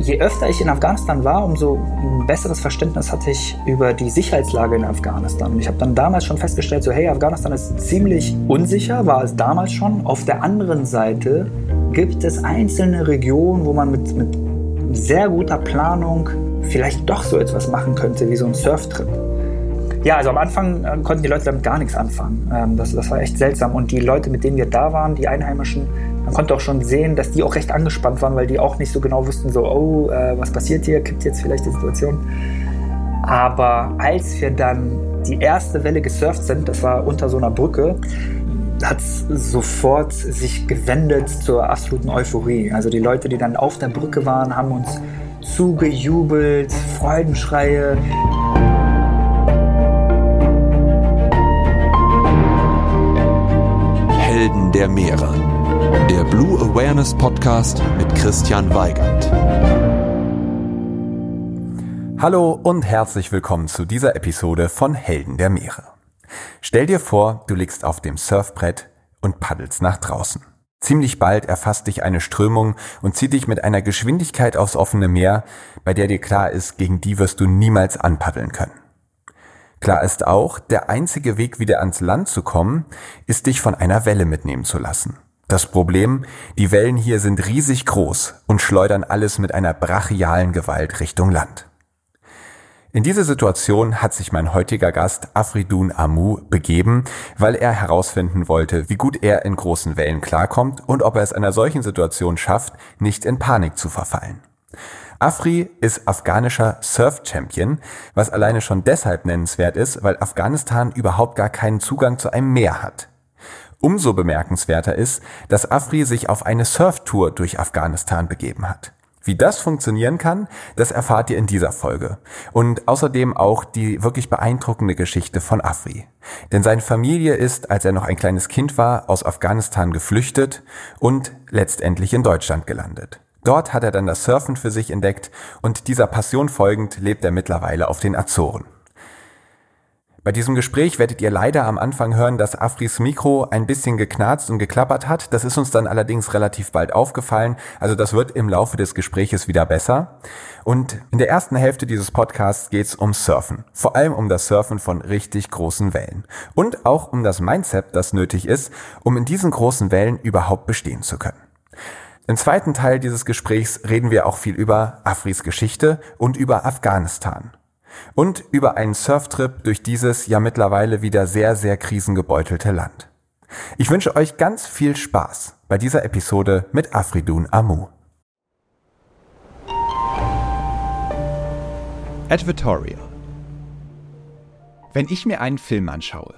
Je öfter ich in Afghanistan war, umso ein besseres Verständnis hatte ich über die Sicherheitslage in Afghanistan. Ich habe dann damals schon festgestellt, so hey, Afghanistan ist ziemlich unsicher, war es damals schon. Auf der anderen Seite gibt es einzelne Regionen, wo man mit, mit sehr guter Planung vielleicht doch so etwas machen könnte wie so ein Surftrip. Ja, also am Anfang äh, konnten die Leute damit gar nichts anfangen. Ähm, das, das war echt seltsam. Und die Leute, mit denen wir da waren, die Einheimischen, man konnte auch schon sehen, dass die auch recht angespannt waren, weil die auch nicht so genau wussten, so, oh, äh, was passiert hier, kippt jetzt vielleicht die Situation. Aber als wir dann die erste Welle gesurft sind, das war unter so einer Brücke, hat es sofort sich gewendet zur absoluten Euphorie. Also die Leute, die dann auf der Brücke waren, haben uns zugejubelt, Freudenschreie. Der Meere. Der Blue Awareness Podcast mit Christian Weigand. Hallo und herzlich willkommen zu dieser Episode von Helden der Meere. Stell dir vor, du liegst auf dem Surfbrett und paddelst nach draußen. Ziemlich bald erfasst dich eine Strömung und zieht dich mit einer Geschwindigkeit aufs offene Meer, bei der dir klar ist, gegen die wirst du niemals anpaddeln können. Klar ist auch, der einzige Weg, wieder ans Land zu kommen, ist dich von einer Welle mitnehmen zu lassen. Das Problem, die Wellen hier sind riesig groß und schleudern alles mit einer brachialen Gewalt Richtung Land. In diese Situation hat sich mein heutiger Gast Afridun Amu begeben, weil er herausfinden wollte, wie gut er in großen Wellen klarkommt und ob er es einer solchen Situation schafft, nicht in Panik zu verfallen. Afri ist afghanischer Surf-Champion, was alleine schon deshalb nennenswert ist, weil Afghanistan überhaupt gar keinen Zugang zu einem Meer hat. Umso bemerkenswerter ist, dass Afri sich auf eine Surftour durch Afghanistan begeben hat. Wie das funktionieren kann, das erfahrt ihr in dieser Folge. Und außerdem auch die wirklich beeindruckende Geschichte von Afri. Denn seine Familie ist, als er noch ein kleines Kind war, aus Afghanistan geflüchtet und letztendlich in Deutschland gelandet. Dort hat er dann das Surfen für sich entdeckt und dieser Passion folgend lebt er mittlerweile auf den Azoren. Bei diesem Gespräch werdet ihr leider am Anfang hören, dass Afris Mikro ein bisschen geknarzt und geklappert hat. Das ist uns dann allerdings relativ bald aufgefallen. Also das wird im Laufe des Gespräches wieder besser. Und in der ersten Hälfte dieses Podcasts geht es um Surfen. Vor allem um das Surfen von richtig großen Wellen. Und auch um das Mindset, das nötig ist, um in diesen großen Wellen überhaupt bestehen zu können. Im zweiten Teil dieses Gesprächs reden wir auch viel über Afris Geschichte und über Afghanistan. Und über einen Surftrip durch dieses ja mittlerweile wieder sehr, sehr krisengebeutelte Land. Ich wünsche euch ganz viel Spaß bei dieser Episode mit Afridun Amu. Advertorial Wenn ich mir einen Film anschaue,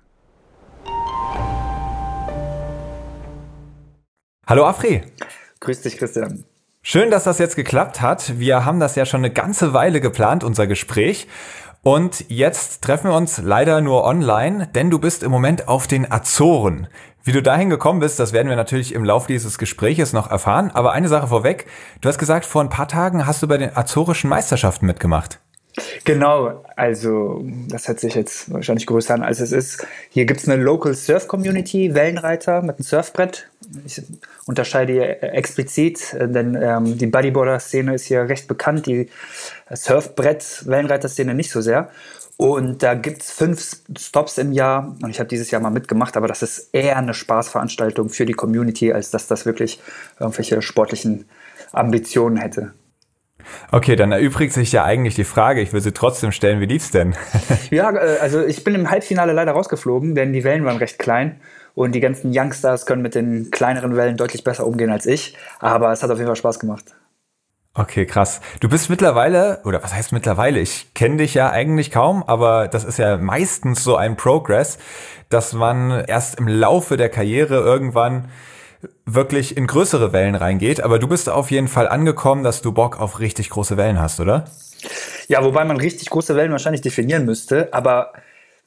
Hallo Afri. Grüß dich, Christian. Schön, dass das jetzt geklappt hat. Wir haben das ja schon eine ganze Weile geplant, unser Gespräch. Und jetzt treffen wir uns leider nur online, denn du bist im Moment auf den Azoren. Wie du dahin gekommen bist, das werden wir natürlich im Laufe dieses Gespräches noch erfahren. Aber eine Sache vorweg. Du hast gesagt, vor ein paar Tagen hast du bei den Azorischen Meisterschaften mitgemacht. Genau, also das hört sich jetzt wahrscheinlich größer an, als es ist. Hier gibt es eine Local Surf Community, Wellenreiter mit einem Surfbrett. Ich unterscheide hier explizit, denn ähm, die Bodyboarder-Szene ist hier recht bekannt, die Surfbrett-Wellenreiter-Szene nicht so sehr. Und da gibt es fünf Stops im Jahr und ich habe dieses Jahr mal mitgemacht, aber das ist eher eine Spaßveranstaltung für die Community, als dass das wirklich irgendwelche sportlichen Ambitionen hätte. Okay, dann erübrigt sich ja eigentlich die Frage, ich will sie trotzdem stellen, wie lief's denn? ja, äh, also ich bin im Halbfinale leider rausgeflogen, denn die Wellen waren recht klein und die ganzen Youngsters können mit den kleineren Wellen deutlich besser umgehen als ich, aber es hat auf jeden Fall Spaß gemacht. Okay, krass. Du bist mittlerweile, oder was heißt mittlerweile? Ich kenne dich ja eigentlich kaum, aber das ist ja meistens so ein Progress, dass man erst im Laufe der Karriere irgendwann wirklich in größere Wellen reingeht. Aber du bist auf jeden Fall angekommen, dass du Bock auf richtig große Wellen hast, oder? Ja, wobei man richtig große Wellen wahrscheinlich definieren müsste. Aber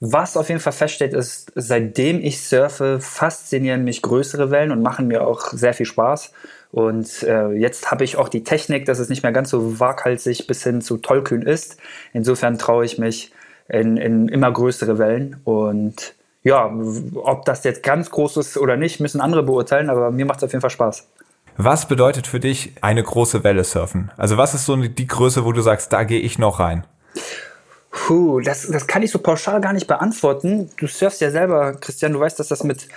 was auf jeden Fall feststeht, ist, seitdem ich surfe, faszinieren mich größere Wellen und machen mir auch sehr viel Spaß. Und äh, jetzt habe ich auch die Technik, dass es nicht mehr ganz so waghalsig bis hin zu tollkühn ist. Insofern traue ich mich in, in immer größere Wellen. Und ja, ob das jetzt ganz groß ist oder nicht, müssen andere beurteilen, aber mir macht es auf jeden Fall Spaß. Was bedeutet für dich eine große Welle surfen? Also was ist so die Größe, wo du sagst, da gehe ich noch rein? Puh, das, das kann ich so pauschal gar nicht beantworten. Du surfst ja selber, Christian, du weißt, dass das mit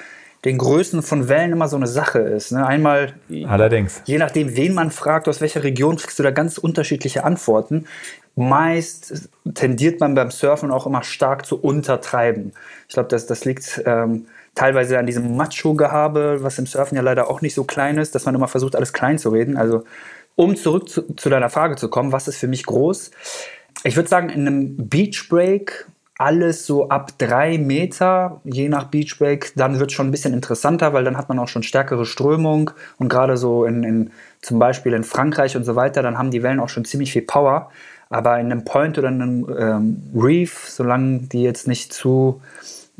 den Größen von Wellen immer so eine Sache ist. Ne? Einmal, Allerdings. je nachdem, wen man fragt, aus welcher Region, kriegst du da ganz unterschiedliche Antworten. Meist tendiert man beim Surfen auch immer stark zu untertreiben. Ich glaube, das, das liegt ähm, teilweise an diesem Macho-Gehabe, was im Surfen ja leider auch nicht so klein ist, dass man immer versucht, alles klein zu reden. Also, um zurück zu, zu deiner Frage zu kommen, was ist für mich groß? Ich würde sagen, in einem Beach Break alles so ab drei Meter, je nach Beachbreak, dann wird es schon ein bisschen interessanter, weil dann hat man auch schon stärkere Strömung und gerade so in, in, zum Beispiel in Frankreich und so weiter, dann haben die Wellen auch schon ziemlich viel Power. Aber in einem Point oder einem ähm, Reef, solange die jetzt nicht zu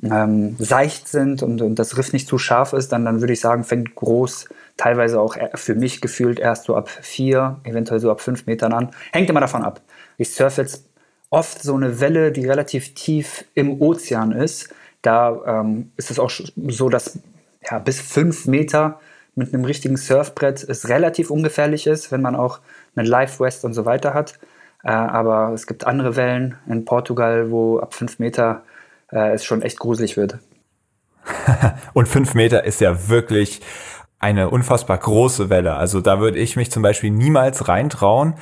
ähm, seicht sind und, und, das Riff nicht zu scharf ist, dann, dann würde ich sagen, fängt groß teilweise auch für mich gefühlt erst so ab vier, eventuell so ab fünf Metern an. Hängt immer davon ab. Ich surfe jetzt oft so eine Welle, die relativ tief im Ozean ist. Da ähm, ist es auch so, dass ja, bis fünf Meter mit einem richtigen Surfbrett es relativ ungefährlich ist, wenn man auch eine Live West und so weiter hat. Äh, aber es gibt andere Wellen in Portugal, wo ab fünf Meter äh, es schon echt gruselig wird. und fünf Meter ist ja wirklich eine unfassbar große Welle. Also da würde ich mich zum Beispiel niemals reintrauen.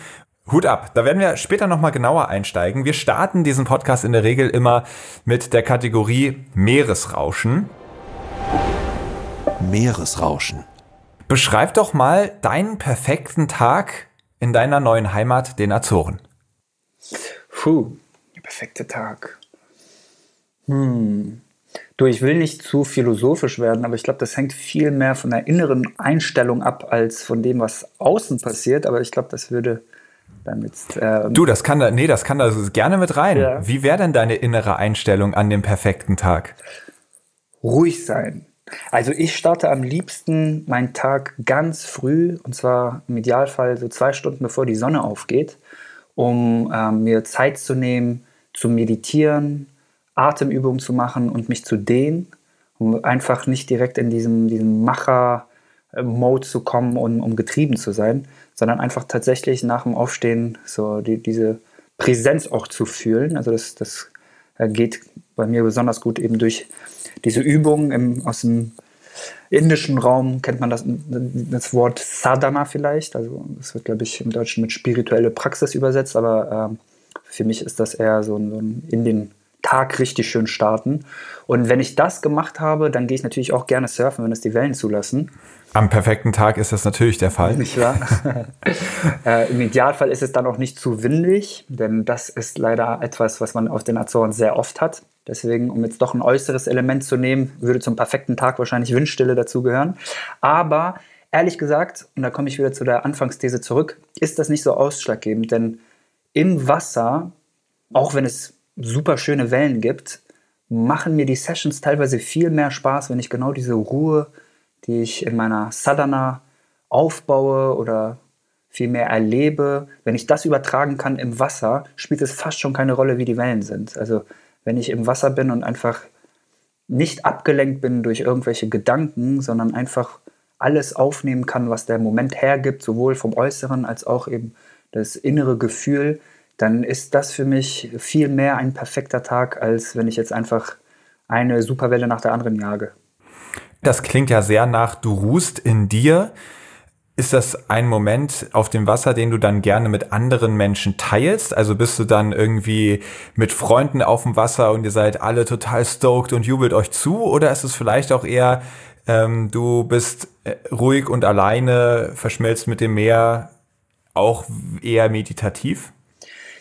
Hut ab, da werden wir später nochmal genauer einsteigen. Wir starten diesen Podcast in der Regel immer mit der Kategorie Meeresrauschen. Meeresrauschen. Beschreib doch mal deinen perfekten Tag in deiner neuen Heimat, den Azoren. Puh, der perfekte Tag. Hm. Du, ich will nicht zu philosophisch werden, aber ich glaube, das hängt viel mehr von der inneren Einstellung ab, als von dem, was außen passiert. Aber ich glaube, das würde dann jetzt, ähm, du, das kann da, nee, das kann da gerne mit rein. Ja. Wie wäre denn deine innere Einstellung an dem perfekten Tag? Ruhig sein. Also ich starte am liebsten meinen Tag ganz früh und zwar im Idealfall so zwei Stunden bevor die Sonne aufgeht, um ähm, mir Zeit zu nehmen, zu meditieren, Atemübungen zu machen und mich zu dehnen, um einfach nicht direkt in diesem, diesem Macher-Mode zu kommen, um, um getrieben zu sein, sondern einfach tatsächlich nach dem Aufstehen so die, diese Präsenz auch zu fühlen. Also das, das äh, geht bei mir besonders gut eben durch diese Übung im, aus dem indischen Raum kennt man das, das Wort Sadhana vielleicht. Also das wird, glaube ich, im Deutschen mit spirituelle Praxis übersetzt, aber äh, für mich ist das eher so ein, so ein in den Tag richtig schön starten. Und wenn ich das gemacht habe, dann gehe ich natürlich auch gerne surfen, wenn es die Wellen zulassen. Am perfekten Tag ist das natürlich der Fall. Nicht wahr? äh, Im Idealfall ist es dann auch nicht zu windig, denn das ist leider etwas, was man auf den Azoren sehr oft hat. Deswegen, um jetzt doch ein äußeres Element zu nehmen, würde zum perfekten Tag wahrscheinlich Windstille dazugehören. Aber ehrlich gesagt, und da komme ich wieder zu der Anfangsthese zurück, ist das nicht so ausschlaggebend, denn im Wasser, auch wenn es super schöne Wellen gibt, machen mir die Sessions teilweise viel mehr Spaß, wenn ich genau diese Ruhe, die ich in meiner Sadhana aufbaue oder viel mehr erlebe, wenn ich das übertragen kann im Wasser, spielt es fast schon keine Rolle, wie die Wellen sind. Also wenn ich im Wasser bin und einfach nicht abgelenkt bin durch irgendwelche Gedanken, sondern einfach alles aufnehmen kann, was der Moment hergibt, sowohl vom Äußeren als auch eben das innere Gefühl, dann ist das für mich viel mehr ein perfekter Tag, als wenn ich jetzt einfach eine Superwelle nach der anderen jage. Das klingt ja sehr nach, du ruhst in dir. Ist das ein Moment auf dem Wasser, den du dann gerne mit anderen Menschen teilst? Also bist du dann irgendwie mit Freunden auf dem Wasser und ihr seid alle total stoked und jubelt euch zu? Oder ist es vielleicht auch eher, ähm, du bist äh, ruhig und alleine, verschmelzt mit dem Meer, auch eher meditativ?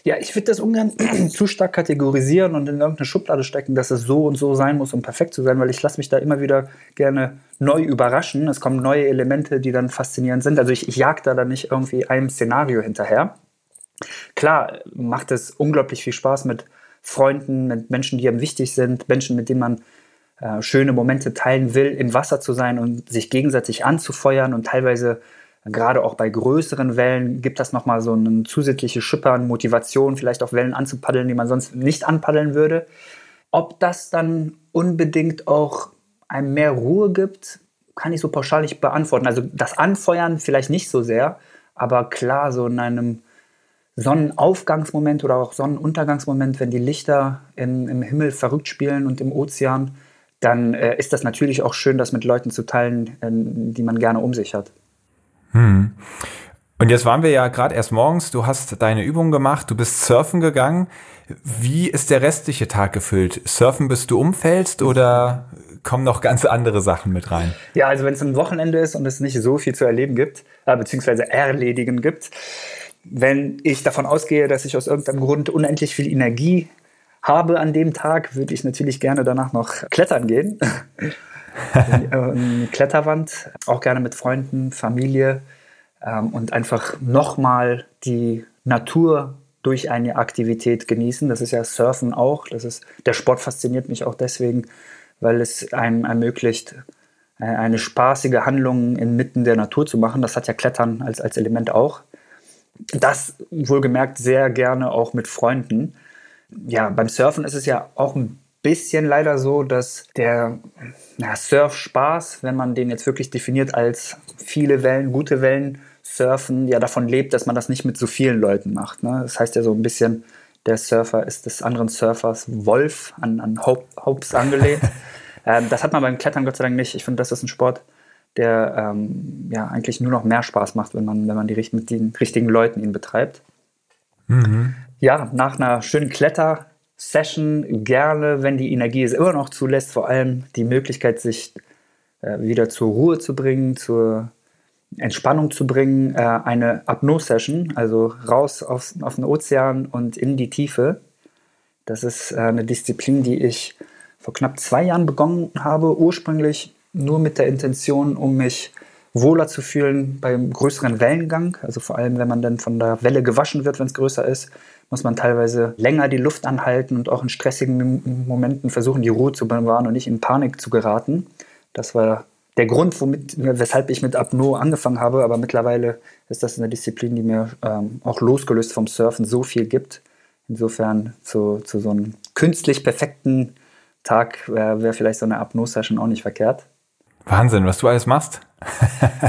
Ja, ich würde das ungern zu stark kategorisieren und in irgendeine Schublade stecken, dass es so und so sein muss, um perfekt zu sein, weil ich lasse mich da immer wieder gerne neu überraschen. Es kommen neue Elemente, die dann faszinierend sind. Also ich, ich jag da dann nicht irgendwie einem Szenario hinterher. Klar macht es unglaublich viel Spaß mit Freunden, mit Menschen, die einem wichtig sind, Menschen, mit denen man äh, schöne Momente teilen will, im Wasser zu sein und sich gegenseitig anzufeuern und teilweise gerade auch bei größeren Wellen gibt das nochmal so eine zusätzliche Schippern, Motivation, vielleicht auch Wellen anzupaddeln, die man sonst nicht anpaddeln würde. Ob das dann unbedingt auch einem mehr Ruhe gibt, kann ich so pauschal nicht beantworten. Also das Anfeuern vielleicht nicht so sehr, aber klar, so in einem Sonnenaufgangsmoment oder auch Sonnenuntergangsmoment, wenn die Lichter im, im Himmel verrückt spielen und im Ozean, dann äh, ist das natürlich auch schön, das mit Leuten zu teilen, äh, die man gerne um sich hat. Hm. Und jetzt waren wir ja gerade erst morgens, du hast deine Übung gemacht, du bist surfen gegangen. Wie ist der restliche Tag gefüllt? Surfen bis du umfällst oder kommen noch ganz andere Sachen mit rein? Ja, also wenn es ein Wochenende ist und es nicht so viel zu erleben gibt, äh, beziehungsweise erledigen gibt, wenn ich davon ausgehe, dass ich aus irgendeinem Grund unendlich viel Energie habe an dem Tag, würde ich natürlich gerne danach noch klettern gehen. Eine Kletterwand, auch gerne mit Freunden, Familie ähm, und einfach nochmal die Natur durch eine Aktivität genießen. Das ist ja Surfen auch. Das ist, der Sport fasziniert mich auch deswegen, weil es einem ermöglicht, äh, eine spaßige Handlung inmitten der Natur zu machen. Das hat ja Klettern als, als Element auch. Das wohlgemerkt sehr gerne auch mit Freunden. Ja, beim Surfen ist es ja auch ein bisschen leider so, dass der ja, Surf-Spaß, wenn man den jetzt wirklich definiert als viele Wellen, gute Wellen surfen, ja davon lebt, dass man das nicht mit so vielen Leuten macht. Ne? Das heißt ja so ein bisschen, der Surfer ist des anderen Surfers Wolf an, an Hope, Hopes angelehnt. ähm, das hat man beim Klettern Gott sei Dank nicht. Ich finde, das ist ein Sport, der ähm, ja eigentlich nur noch mehr Spaß macht, wenn man, wenn man die, mit den richtigen Leuten ihn betreibt. Mhm. Ja, nach einer schönen Kletter Session gerne, wenn die Energie es immer noch zulässt, vor allem die Möglichkeit, sich äh, wieder zur Ruhe zu bringen, zur Entspannung zu bringen, äh, eine Apnoe-Session, also raus auf, auf den Ozean und in die Tiefe. Das ist äh, eine Disziplin, die ich vor knapp zwei Jahren begonnen habe, ursprünglich nur mit der Intention, um mich wohler zu fühlen beim größeren Wellengang. Also vor allem, wenn man dann von der Welle gewaschen wird, wenn es größer ist, muss man teilweise länger die Luft anhalten und auch in stressigen Momenten versuchen, die Ruhe zu bewahren und nicht in Panik zu geraten. Das war der Grund, womit, weshalb ich mit Apnoe angefangen habe, aber mittlerweile ist das eine Disziplin, die mir ähm, auch losgelöst vom Surfen so viel gibt. Insofern zu, zu so einem künstlich perfekten Tag wäre wär vielleicht so eine Apnoe-Session auch nicht verkehrt. Wahnsinn, was du alles machst.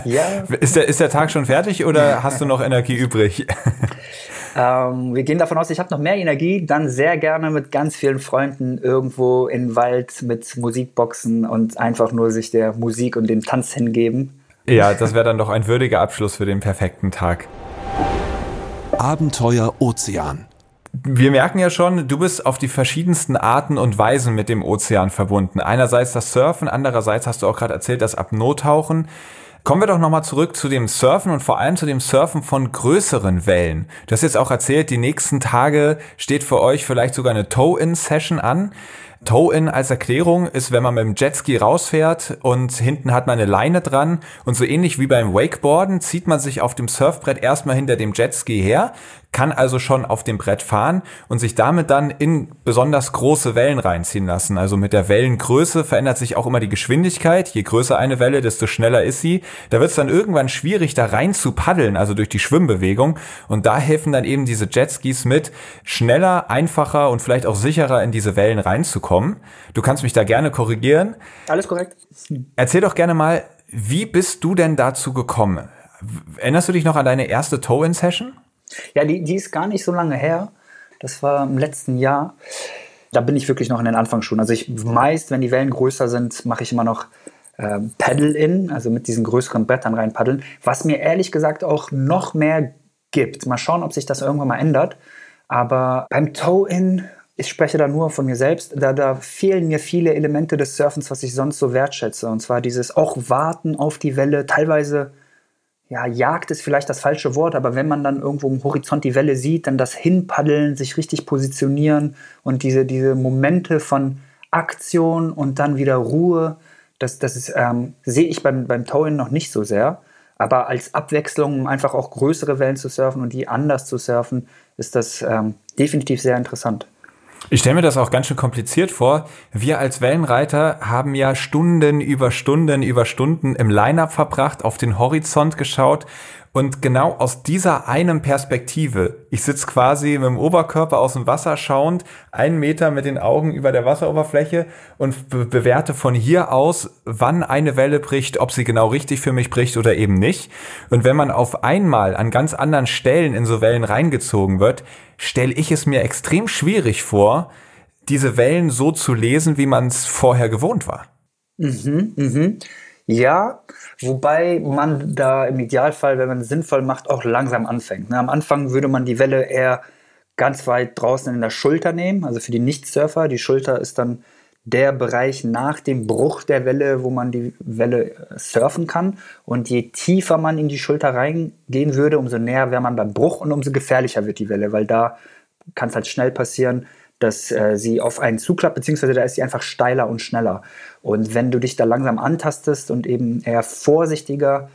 Ja. ist, der, ist der Tag schon fertig oder hast du noch Energie übrig? Ähm, wir gehen davon aus, ich habe noch mehr Energie, dann sehr gerne mit ganz vielen Freunden irgendwo im Wald mit Musikboxen und einfach nur sich der Musik und dem Tanz hingeben. Ja, das wäre dann doch ein würdiger Abschluss für den perfekten Tag. Abenteuer Ozean. Wir merken ja schon, du bist auf die verschiedensten Arten und Weisen mit dem Ozean verbunden. Einerseits das Surfen, andererseits hast du auch gerade erzählt, das Apnoe-Tauchen. Kommen wir doch nochmal zurück zu dem Surfen und vor allem zu dem Surfen von größeren Wellen. Du hast jetzt auch erzählt, die nächsten Tage steht für euch vielleicht sogar eine Tow-In-Session an. Tow-In als Erklärung ist, wenn man mit dem Jetski rausfährt und hinten hat man eine Leine dran und so ähnlich wie beim Wakeboarden zieht man sich auf dem Surfbrett erstmal hinter dem Jetski her, kann also schon auf dem Brett fahren und sich damit dann in besonders große Wellen reinziehen lassen. Also mit der Wellengröße verändert sich auch immer die Geschwindigkeit. Je größer eine Welle, desto schneller ist sie. Da wird es dann irgendwann schwierig, da rein zu paddeln, also durch die Schwimmbewegung. Und da helfen dann eben diese Jetskis mit, schneller, einfacher und vielleicht auch sicherer in diese Wellen reinzukommen. Du kannst mich da gerne korrigieren. Alles korrekt. Erzähl doch gerne mal, wie bist du denn dazu gekommen? Erinnerst du dich noch an deine erste Tow-In-Session? Ja, die, die ist gar nicht so lange her. Das war im letzten Jahr. Da bin ich wirklich noch in den Anfangsschuhen. Also ich meist, wenn die Wellen größer sind, mache ich immer noch äh, Paddle-In, also mit diesen größeren Brettern rein paddeln, was mir ehrlich gesagt auch noch mehr gibt. Mal schauen, ob sich das irgendwann mal ändert. Aber beim Toe-In, ich spreche da nur von mir selbst, da, da fehlen mir viele Elemente des Surfens, was ich sonst so wertschätze. Und zwar dieses auch Warten auf die Welle, teilweise ja, Jagd ist vielleicht das falsche Wort, aber wenn man dann irgendwo im Horizont die Welle sieht, dann das Hinpaddeln, sich richtig positionieren und diese, diese Momente von Aktion und dann wieder Ruhe, das, das ist, ähm, sehe ich beim, beim Towing noch nicht so sehr. Aber als Abwechslung, um einfach auch größere Wellen zu surfen und die anders zu surfen, ist das ähm, definitiv sehr interessant. Ich stelle mir das auch ganz schön kompliziert vor. Wir als Wellenreiter haben ja Stunden über Stunden über Stunden im Line-up verbracht, auf den Horizont geschaut und genau aus dieser einen Perspektive, ich sitze quasi mit dem Oberkörper aus dem Wasser schauend, einen Meter mit den Augen über der Wasseroberfläche und be bewerte von hier aus, wann eine Welle bricht, ob sie genau richtig für mich bricht oder eben nicht. Und wenn man auf einmal an ganz anderen Stellen in so Wellen reingezogen wird, stelle ich es mir extrem schwierig vor, diese Wellen so zu lesen, wie man es vorher gewohnt war. Mhm, mhm. Ja, wobei man da im Idealfall, wenn man es sinnvoll macht, auch langsam anfängt. Ne? Am Anfang würde man die Welle eher ganz weit draußen in der Schulter nehmen, also für die Nicht-Surfer. Die Schulter ist dann der Bereich nach dem Bruch der Welle, wo man die Welle äh, surfen kann. Und je tiefer man in die Schulter reingehen würde, umso näher wäre man beim Bruch und umso gefährlicher wird die Welle, weil da kann es halt schnell passieren, dass äh, sie auf einen zuklappt, beziehungsweise da ist sie einfach steiler und schneller. Und wenn du dich da langsam antastest und eben eher vorsichtiger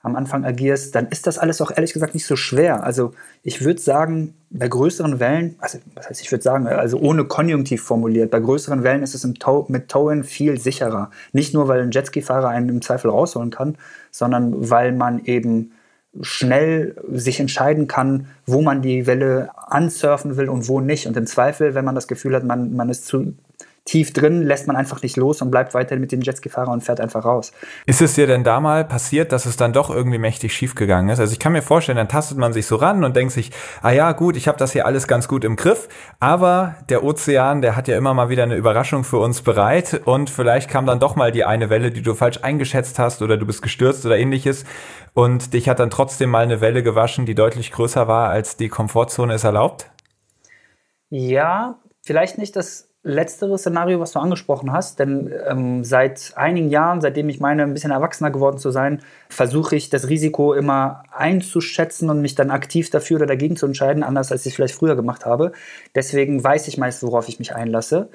am Anfang agierst, dann ist das alles auch ehrlich gesagt nicht so schwer. Also ich würde sagen, bei größeren Wellen, also was heißt, ich würde sagen, also ohne Konjunktiv formuliert, bei größeren Wellen ist es Tow, mit Towen viel sicherer. Nicht nur, weil ein Jetski-Fahrer einen im Zweifel rausholen kann, sondern weil man eben schnell sich entscheiden kann, wo man die Welle ansurfen will und wo nicht. Und im Zweifel, wenn man das Gefühl hat, man, man ist zu tief drin, lässt man einfach nicht los und bleibt weiter mit den Jetski-Fahrern und fährt einfach raus. Ist es dir denn da mal passiert, dass es dann doch irgendwie mächtig schief gegangen ist? Also ich kann mir vorstellen, dann tastet man sich so ran und denkt sich, ah ja, gut, ich habe das hier alles ganz gut im Griff, aber der Ozean, der hat ja immer mal wieder eine Überraschung für uns bereit und vielleicht kam dann doch mal die eine Welle, die du falsch eingeschätzt hast oder du bist gestürzt oder ähnliches und dich hat dann trotzdem mal eine Welle gewaschen, die deutlich größer war, als die Komfortzone es erlaubt? Ja, vielleicht nicht das letztere Szenario, was du angesprochen hast, denn ähm, seit einigen Jahren, seitdem ich meine, ein bisschen erwachsener geworden zu sein, versuche ich das Risiko immer einzuschätzen und mich dann aktiv dafür oder dagegen zu entscheiden, anders als ich vielleicht früher gemacht habe. Deswegen weiß ich meist, worauf ich mich einlasse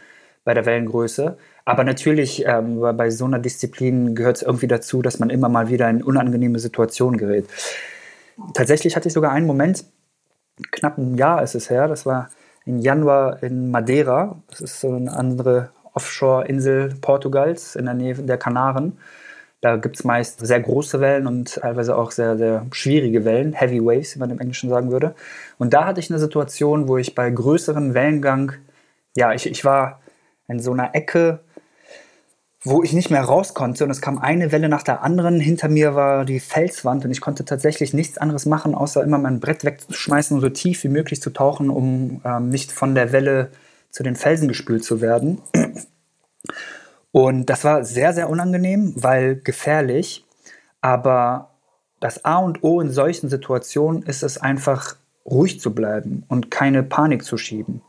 bei der Wellengröße. Aber natürlich, ähm, bei so einer Disziplin gehört es irgendwie dazu, dass man immer mal wieder in unangenehme Situationen gerät. Tatsächlich hatte ich sogar einen Moment, knapp ein Jahr ist es her, das war im Januar in Madeira. Das ist so eine andere Offshore-Insel Portugals in der Nähe der Kanaren. Da gibt es meist sehr große Wellen und teilweise auch sehr, sehr schwierige Wellen, Heavy Waves, wie man im Englischen sagen würde. Und da hatte ich eine Situation, wo ich bei größeren Wellengang, ja, ich, ich war in so einer Ecke wo ich nicht mehr raus konnte und es kam eine Welle nach der anderen. Hinter mir war die Felswand und ich konnte tatsächlich nichts anderes machen, außer immer mein Brett wegzuschmeißen und so tief wie möglich zu tauchen, um ähm, nicht von der Welle zu den Felsen gespült zu werden. Und das war sehr, sehr unangenehm, weil gefährlich. Aber das A und O in solchen Situationen ist es einfach ruhig zu bleiben und keine Panik zu schieben.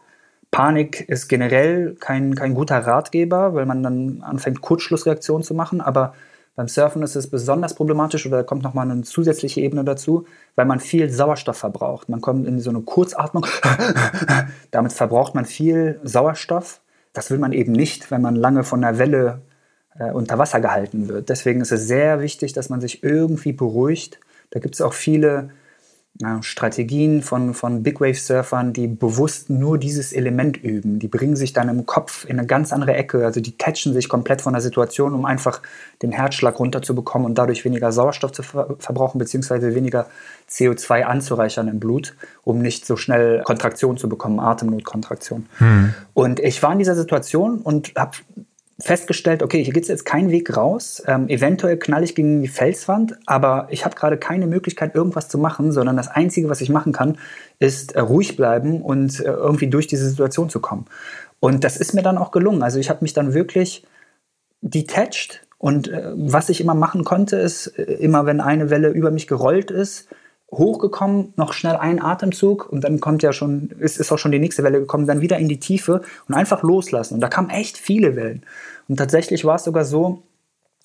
Panik ist generell kein, kein guter Ratgeber, weil man dann anfängt, Kurzschlussreaktionen zu machen. Aber beim Surfen ist es besonders problematisch oder kommt nochmal eine zusätzliche Ebene dazu, weil man viel Sauerstoff verbraucht. Man kommt in so eine Kurzatmung. Damit verbraucht man viel Sauerstoff. Das will man eben nicht, wenn man lange von der Welle äh, unter Wasser gehalten wird. Deswegen ist es sehr wichtig, dass man sich irgendwie beruhigt. Da gibt es auch viele ja, Strategien von, von Big Wave Surfern, die bewusst nur dieses Element üben. Die bringen sich dann im Kopf in eine ganz andere Ecke. Also die catchen sich komplett von der Situation, um einfach den Herzschlag runterzubekommen und dadurch weniger Sauerstoff zu ver verbrauchen, beziehungsweise weniger CO2 anzureichern im Blut, um nicht so schnell Kontraktion zu bekommen, Atemnotkontraktion. Hm. Und ich war in dieser Situation und habe festgestellt, okay, hier gibt es jetzt keinen Weg raus. Ähm, eventuell knall ich gegen die Felswand, aber ich habe gerade keine Möglichkeit, irgendwas zu machen, sondern das Einzige, was ich machen kann, ist äh, ruhig bleiben und äh, irgendwie durch diese Situation zu kommen. Und das ist mir dann auch gelungen. Also ich habe mich dann wirklich detached und äh, was ich immer machen konnte, ist, äh, immer wenn eine Welle über mich gerollt ist, hochgekommen, noch schnell einen Atemzug und dann kommt ja schon, ist, ist auch schon die nächste Welle gekommen, dann wieder in die Tiefe und einfach loslassen. Und da kamen echt viele Wellen. Und tatsächlich war es sogar so,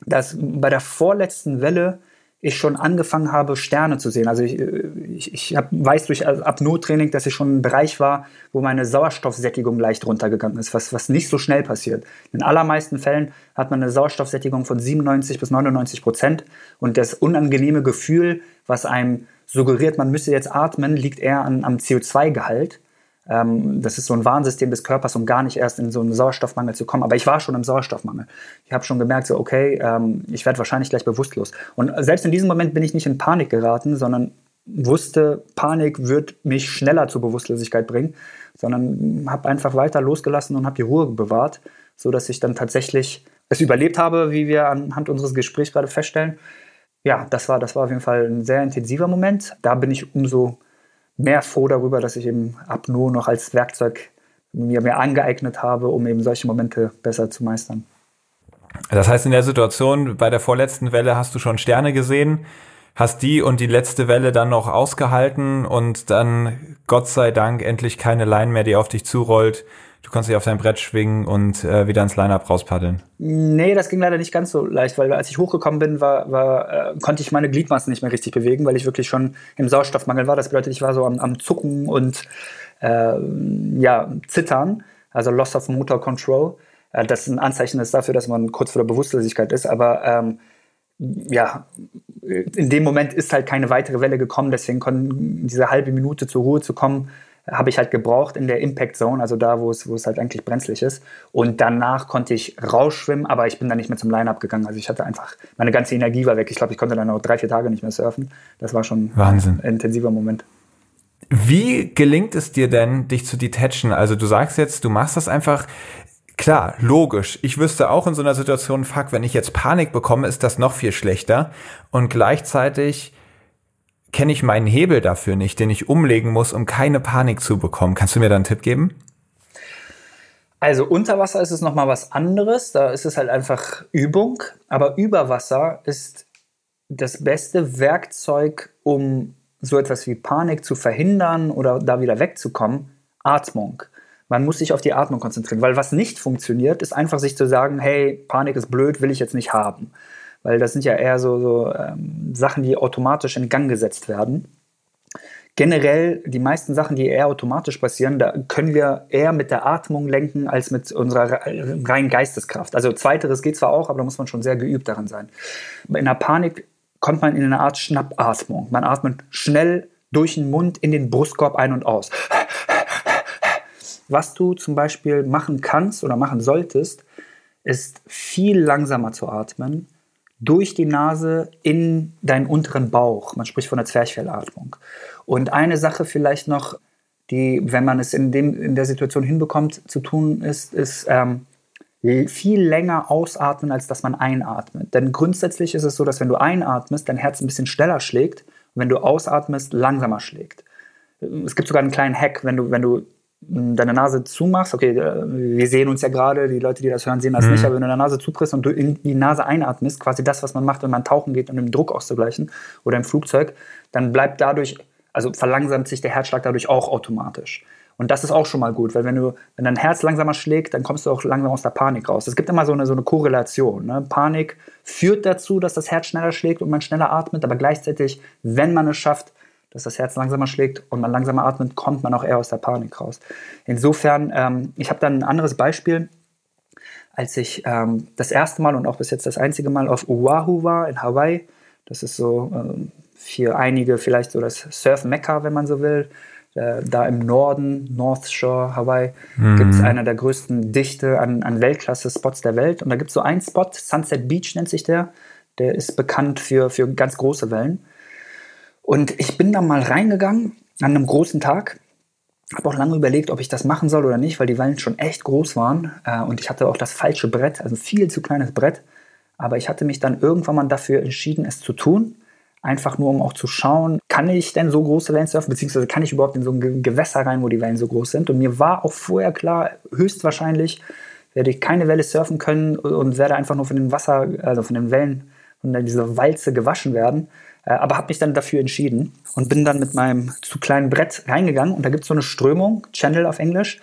dass bei der vorletzten Welle ich schon angefangen habe, Sterne zu sehen. Also ich, ich, ich hab, weiß durch Apnoe-Training, dass ich schon im Bereich war, wo meine Sauerstoffsättigung leicht runtergegangen ist, was, was nicht so schnell passiert. In allermeisten Fällen hat man eine Sauerstoffsättigung von 97 bis 99 Prozent und das unangenehme Gefühl, was einem suggeriert, man müsse jetzt atmen, liegt eher an, am CO2-Gehalt. Ähm, das ist so ein Warnsystem des Körpers, um gar nicht erst in so einen Sauerstoffmangel zu kommen. Aber ich war schon im Sauerstoffmangel. Ich habe schon gemerkt, so, okay, ähm, ich werde wahrscheinlich gleich bewusstlos. Und selbst in diesem Moment bin ich nicht in Panik geraten, sondern wusste, Panik wird mich schneller zur Bewusstlosigkeit bringen, sondern habe einfach weiter losgelassen und habe die Ruhe bewahrt, sodass ich dann tatsächlich es überlebt habe, wie wir anhand unseres Gesprächs gerade feststellen ja, das war, das war auf jeden Fall ein sehr intensiver Moment. Da bin ich umso mehr froh darüber, dass ich eben Apnoe noch als Werkzeug mir, mir angeeignet habe, um eben solche Momente besser zu meistern. Das heißt, in der Situation bei der vorletzten Welle hast du schon Sterne gesehen, hast die und die letzte Welle dann noch ausgehalten und dann, Gott sei Dank, endlich keine Line mehr, die auf dich zurollt, Du konntest dich auf dein Brett schwingen und äh, wieder ins Line-Up rauspaddeln. Nee, das ging leider nicht ganz so leicht, weil als ich hochgekommen bin, war, war, äh, konnte ich meine Gliedmaßen nicht mehr richtig bewegen, weil ich wirklich schon im Sauerstoffmangel war. Das bedeutet, ich war so am, am Zucken und äh, ja, Zittern, also Loss of Motor Control. Äh, das ein Anzeichen ist dafür, dass man kurz vor der Bewusstlosigkeit ist, aber ähm, ja, in dem Moment ist halt keine weitere Welle gekommen, deswegen konnten diese halbe Minute zur Ruhe zu kommen, habe ich halt gebraucht in der Impact Zone, also da, wo es, wo es halt eigentlich brenzlig ist. Und danach konnte ich rausschwimmen, aber ich bin dann nicht mehr zum Line-Up gegangen. Also ich hatte einfach, meine ganze Energie war weg. Ich glaube, ich konnte dann auch drei, vier Tage nicht mehr surfen. Das war schon Wahnsinn. ein intensiver Moment. Wie gelingt es dir denn, dich zu detachen? Also du sagst jetzt, du machst das einfach. Klar, logisch. Ich wüsste auch in so einer Situation, fuck, wenn ich jetzt Panik bekomme, ist das noch viel schlechter. Und gleichzeitig kenne ich meinen Hebel dafür nicht, den ich umlegen muss, um keine Panik zu bekommen. Kannst du mir da einen Tipp geben? Also unter Wasser ist es nochmal was anderes. Da ist es halt einfach Übung. Aber über Wasser ist das beste Werkzeug, um so etwas wie Panik zu verhindern oder da wieder wegzukommen, Atmung. Man muss sich auf die Atmung konzentrieren, weil was nicht funktioniert, ist einfach sich zu sagen, hey, Panik ist blöd, will ich jetzt nicht haben weil das sind ja eher so, so ähm, Sachen, die automatisch in Gang gesetzt werden. Generell, die meisten Sachen, die eher automatisch passieren, da können wir eher mit der Atmung lenken als mit unserer reinen Geisteskraft. Also zweiteres geht zwar auch, aber da muss man schon sehr geübt daran sein. In der Panik kommt man in eine Art Schnappatmung. Man atmet schnell durch den Mund in den Brustkorb ein und aus. Was du zum Beispiel machen kannst oder machen solltest, ist viel langsamer zu atmen, durch die Nase in deinen unteren Bauch. Man spricht von der Zwerchfellatmung. Und eine Sache vielleicht noch, die, wenn man es in, dem, in der Situation hinbekommt, zu tun ist, ist ähm, viel länger ausatmen, als dass man einatmet. Denn grundsätzlich ist es so, dass wenn du einatmest, dein Herz ein bisschen schneller schlägt und wenn du ausatmest, langsamer schlägt. Es gibt sogar einen kleinen Hack, wenn du, wenn du deine Nase zumachst, okay, äh, wir sehen uns ja gerade, die Leute, die das hören, sehen das mhm. nicht, aber wenn du deine Nase zupresst und du in die Nase einatmest, quasi das, was man macht, wenn man tauchen geht, um den Druck auszugleichen oder im Flugzeug, dann bleibt dadurch, also verlangsamt sich der Herzschlag dadurch auch automatisch. Und das ist auch schon mal gut, weil wenn du, wenn dein Herz langsamer schlägt, dann kommst du auch langsam aus der Panik raus. Es gibt immer so eine, so eine Korrelation. Ne? Panik führt dazu, dass das Herz schneller schlägt und man schneller atmet, aber gleichzeitig, wenn man es schafft, dass das Herz langsamer schlägt und man langsamer atmet, kommt man auch eher aus der Panik raus. Insofern, ähm, ich habe dann ein anderes Beispiel. Als ich ähm, das erste Mal und auch bis jetzt das einzige Mal auf Oahu war, in Hawaii, das ist so äh, für einige vielleicht so das Surf-Mekka, wenn man so will. Äh, da im Norden, North Shore, Hawaii, mhm. gibt es einer der größten Dichte an, an Weltklasse-Spots der Welt. Und da gibt es so einen Spot, Sunset Beach nennt sich der. Der ist bekannt für, für ganz große Wellen. Und ich bin da mal reingegangen an einem großen Tag. Habe auch lange überlegt, ob ich das machen soll oder nicht, weil die Wellen schon echt groß waren. Äh, und ich hatte auch das falsche Brett, also viel zu kleines Brett. Aber ich hatte mich dann irgendwann mal dafür entschieden, es zu tun. Einfach nur, um auch zu schauen, kann ich denn so große Wellen surfen, beziehungsweise kann ich überhaupt in so ein Gewässer rein, wo die Wellen so groß sind. Und mir war auch vorher klar, höchstwahrscheinlich werde ich keine Welle surfen können und werde einfach nur von den Wasser, also von den Wellen, von dieser Walze gewaschen werden. Äh, aber habe mich dann dafür entschieden und bin dann mit meinem zu kleinen Brett reingegangen. Und da gibt es so eine Strömung, Channel auf Englisch,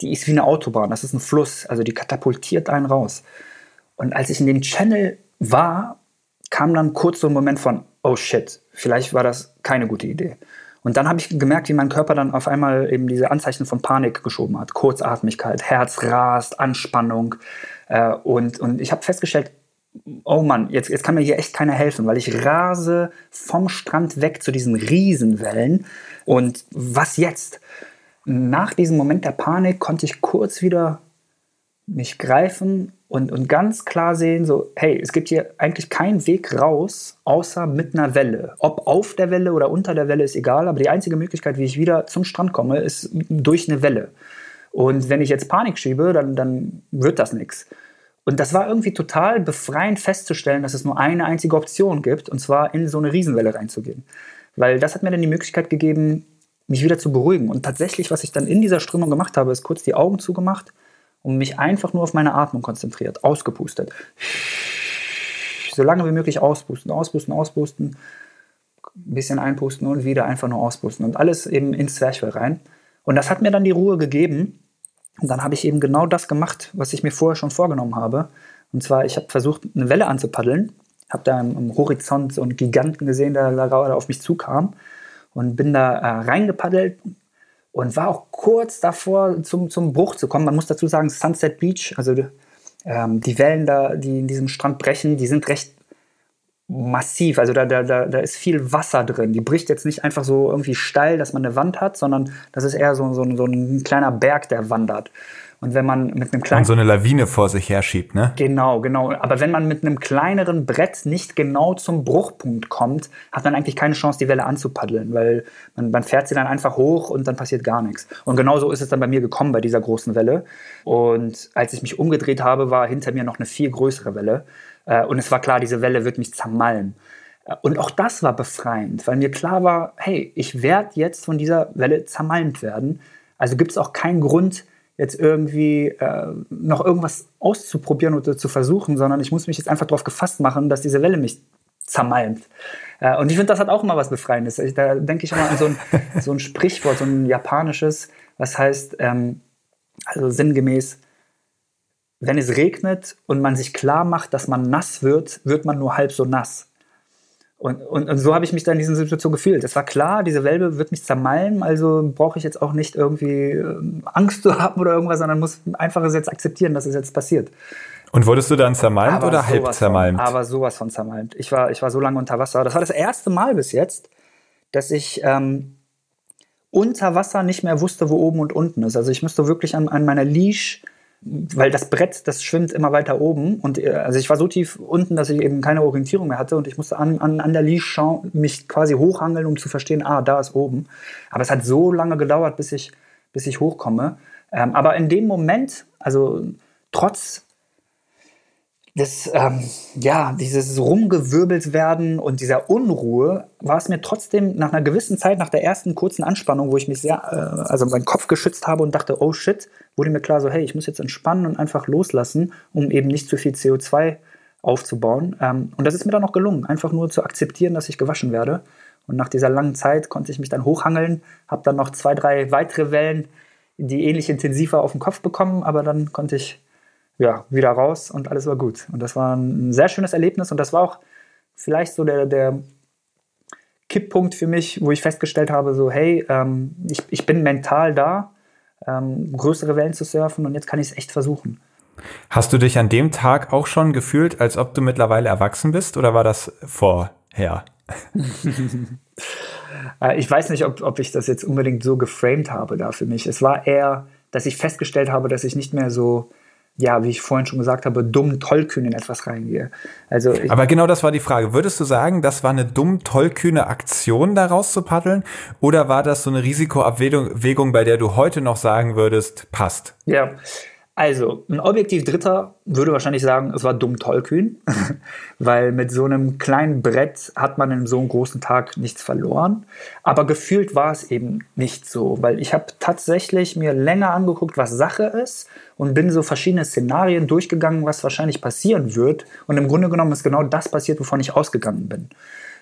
die ist wie eine Autobahn. Das ist ein Fluss, also die katapultiert einen raus. Und als ich in dem Channel war, kam dann kurz so ein Moment von, oh shit, vielleicht war das keine gute Idee. Und dann habe ich gemerkt, wie mein Körper dann auf einmal eben diese Anzeichen von Panik geschoben hat. Kurzatmigkeit, Herz rast, Anspannung. Äh, und, und ich habe festgestellt, oh Mann, jetzt, jetzt kann mir hier echt keiner helfen, weil ich rase vom Strand weg zu diesen Riesenwellen. Und was jetzt? Nach diesem Moment der Panik konnte ich kurz wieder mich greifen und, und ganz klar sehen, so, hey, es gibt hier eigentlich keinen Weg raus, außer mit einer Welle. Ob auf der Welle oder unter der Welle ist egal, aber die einzige Möglichkeit, wie ich wieder zum Strand komme, ist durch eine Welle. Und wenn ich jetzt Panik schiebe, dann, dann wird das nichts. Und das war irgendwie total befreiend festzustellen, dass es nur eine einzige Option gibt, und zwar in so eine Riesenwelle reinzugehen. Weil das hat mir dann die Möglichkeit gegeben, mich wieder zu beruhigen. Und tatsächlich, was ich dann in dieser Strömung gemacht habe, ist kurz die Augen zugemacht und mich einfach nur auf meine Atmung konzentriert, ausgepustet. So lange wie möglich auspusten, auspusten, auspusten, ein bisschen einpusten und wieder einfach nur auspusten und alles eben ins Zwerchfell rein. Und das hat mir dann die Ruhe gegeben. Und dann habe ich eben genau das gemacht, was ich mir vorher schon vorgenommen habe. Und zwar, ich habe versucht, eine Welle anzupaddeln, habe da im, Horizont so einen Giganten gesehen, der gerade auf mich zukam und bin da äh, reingepaddelt, und war auch kurz davor, zum, zum Bruch zu kommen. Man muss dazu sagen, Sunset Beach, also ähm, die Wellen da, die in diesem Strand brechen, die sind recht massiv. Also da, da, da, da ist viel Wasser drin. Die bricht jetzt nicht einfach so irgendwie steil, dass man eine Wand hat, sondern das ist eher so, so, so ein kleiner Berg, der wandert. Und wenn man mit einem kleinen. Und so eine Lawine vor sich herschiebt, ne? Genau, genau. Aber wenn man mit einem kleineren Brett nicht genau zum Bruchpunkt kommt, hat man eigentlich keine Chance, die Welle anzupaddeln, weil man, man fährt sie dann einfach hoch und dann passiert gar nichts. Und genau so ist es dann bei mir gekommen bei dieser großen Welle. Und als ich mich umgedreht habe, war hinter mir noch eine viel größere Welle. Äh, und es war klar, diese Welle wird mich zermalmen. Äh, und auch das war befreiend, weil mir klar war, hey, ich werde jetzt von dieser Welle zermalmt werden. Also gibt es auch keinen Grund, jetzt irgendwie äh, noch irgendwas auszuprobieren oder zu versuchen, sondern ich muss mich jetzt einfach darauf gefasst machen, dass diese Welle mich zermalmt. Äh, und ich finde, das hat auch immer was Befreiendes. Ich, da denke ich immer an so ein, so ein Sprichwort, so ein japanisches, was heißt, ähm, also sinngemäß, wenn es regnet und man sich klar macht, dass man nass wird, wird man nur halb so nass. Und, und, und so habe ich mich dann in dieser Situation gefühlt. Es war klar, diese Welbe wird mich zermalmen, also brauche ich jetzt auch nicht irgendwie ähm, Angst zu haben oder irgendwas, sondern muss einfach es jetzt akzeptieren, dass es jetzt passiert. Und wurdest du dann zermalmt aber oder halb zermalmt? Von, aber sowas von zermalmt. Ich war, ich war so lange unter Wasser. Das war das erste Mal bis jetzt, dass ich ähm, unter Wasser nicht mehr wusste, wo oben und unten ist. Also ich musste wirklich an, an meiner Leash weil das Brett, das schwimmt immer weiter oben. Und äh, also ich war so tief unten, dass ich eben keine Orientierung mehr hatte und ich musste an, an, an der Leash mich quasi hochhangeln, um zu verstehen, ah, da ist oben. Aber es hat so lange gedauert, bis ich, bis ich hochkomme. Ähm, aber in dem Moment, also trotz das, ähm, ja, dieses rumgewirbelt werden und dieser Unruhe war es mir trotzdem nach einer gewissen Zeit, nach der ersten kurzen Anspannung, wo ich mich sehr, äh, also meinen Kopf geschützt habe und dachte, oh shit, wurde mir klar so, hey, ich muss jetzt entspannen und einfach loslassen, um eben nicht zu viel CO2 aufzubauen. Ähm, und das ist mir dann auch gelungen, einfach nur zu akzeptieren, dass ich gewaschen werde. Und nach dieser langen Zeit konnte ich mich dann hochhangeln, habe dann noch zwei, drei weitere Wellen, die ähnlich intensiver auf den Kopf bekommen, aber dann konnte ich ja, wieder raus und alles war gut. Und das war ein sehr schönes Erlebnis und das war auch vielleicht so der, der Kipppunkt für mich, wo ich festgestellt habe, so hey, ähm, ich, ich bin mental da, ähm, größere Wellen zu surfen und jetzt kann ich es echt versuchen. Hast du dich an dem Tag auch schon gefühlt, als ob du mittlerweile erwachsen bist oder war das vorher? Äh, ich weiß nicht, ob, ob ich das jetzt unbedingt so geframed habe da für mich. Es war eher, dass ich festgestellt habe, dass ich nicht mehr so ja, wie ich vorhin schon gesagt habe, dumm tollkühn in etwas reingehe. Also Aber genau das war die Frage. Würdest du sagen, das war eine dumm tollkühne Aktion, da rauszupaddeln? Oder war das so eine Risikoabwägung, bei der du heute noch sagen würdest, passt? Ja, also, ein objektiv Dritter würde wahrscheinlich sagen, es war dumm tollkühn, weil mit so einem kleinen Brett hat man in so einem großen Tag nichts verloren. Aber gefühlt war es eben nicht so, weil ich habe tatsächlich mir länger angeguckt, was Sache ist und bin so verschiedene Szenarien durchgegangen, was wahrscheinlich passieren wird. Und im Grunde genommen ist genau das passiert, wovon ich ausgegangen bin.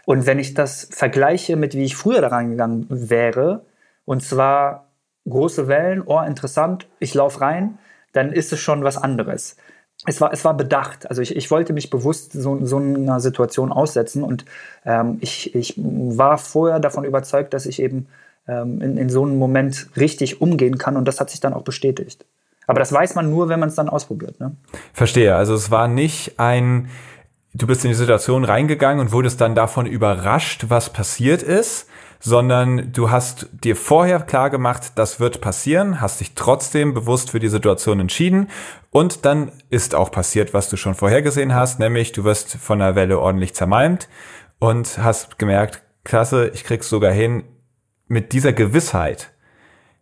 Und wenn ich das vergleiche mit wie ich früher da reingegangen wäre, und zwar große Wellen, oh interessant, ich laufe rein, dann ist es schon was anderes. Es war, es war bedacht. Also ich, ich wollte mich bewusst so, so einer Situation aussetzen und ähm, ich, ich war vorher davon überzeugt, dass ich eben ähm, in, in so einem Moment richtig umgehen kann und das hat sich dann auch bestätigt. Aber das weiß man nur, wenn man es dann ausprobiert. Ne? Verstehe. Also es war nicht ein, du bist in die Situation reingegangen und wurdest dann davon überrascht, was passiert ist, sondern du hast dir vorher klar gemacht, das wird passieren, hast dich trotzdem bewusst für die Situation entschieden und dann ist auch passiert, was du schon vorhergesehen hast, nämlich du wirst von der Welle ordentlich zermalmt und hast gemerkt, klasse, ich krieg's sogar hin, mit dieser Gewissheit,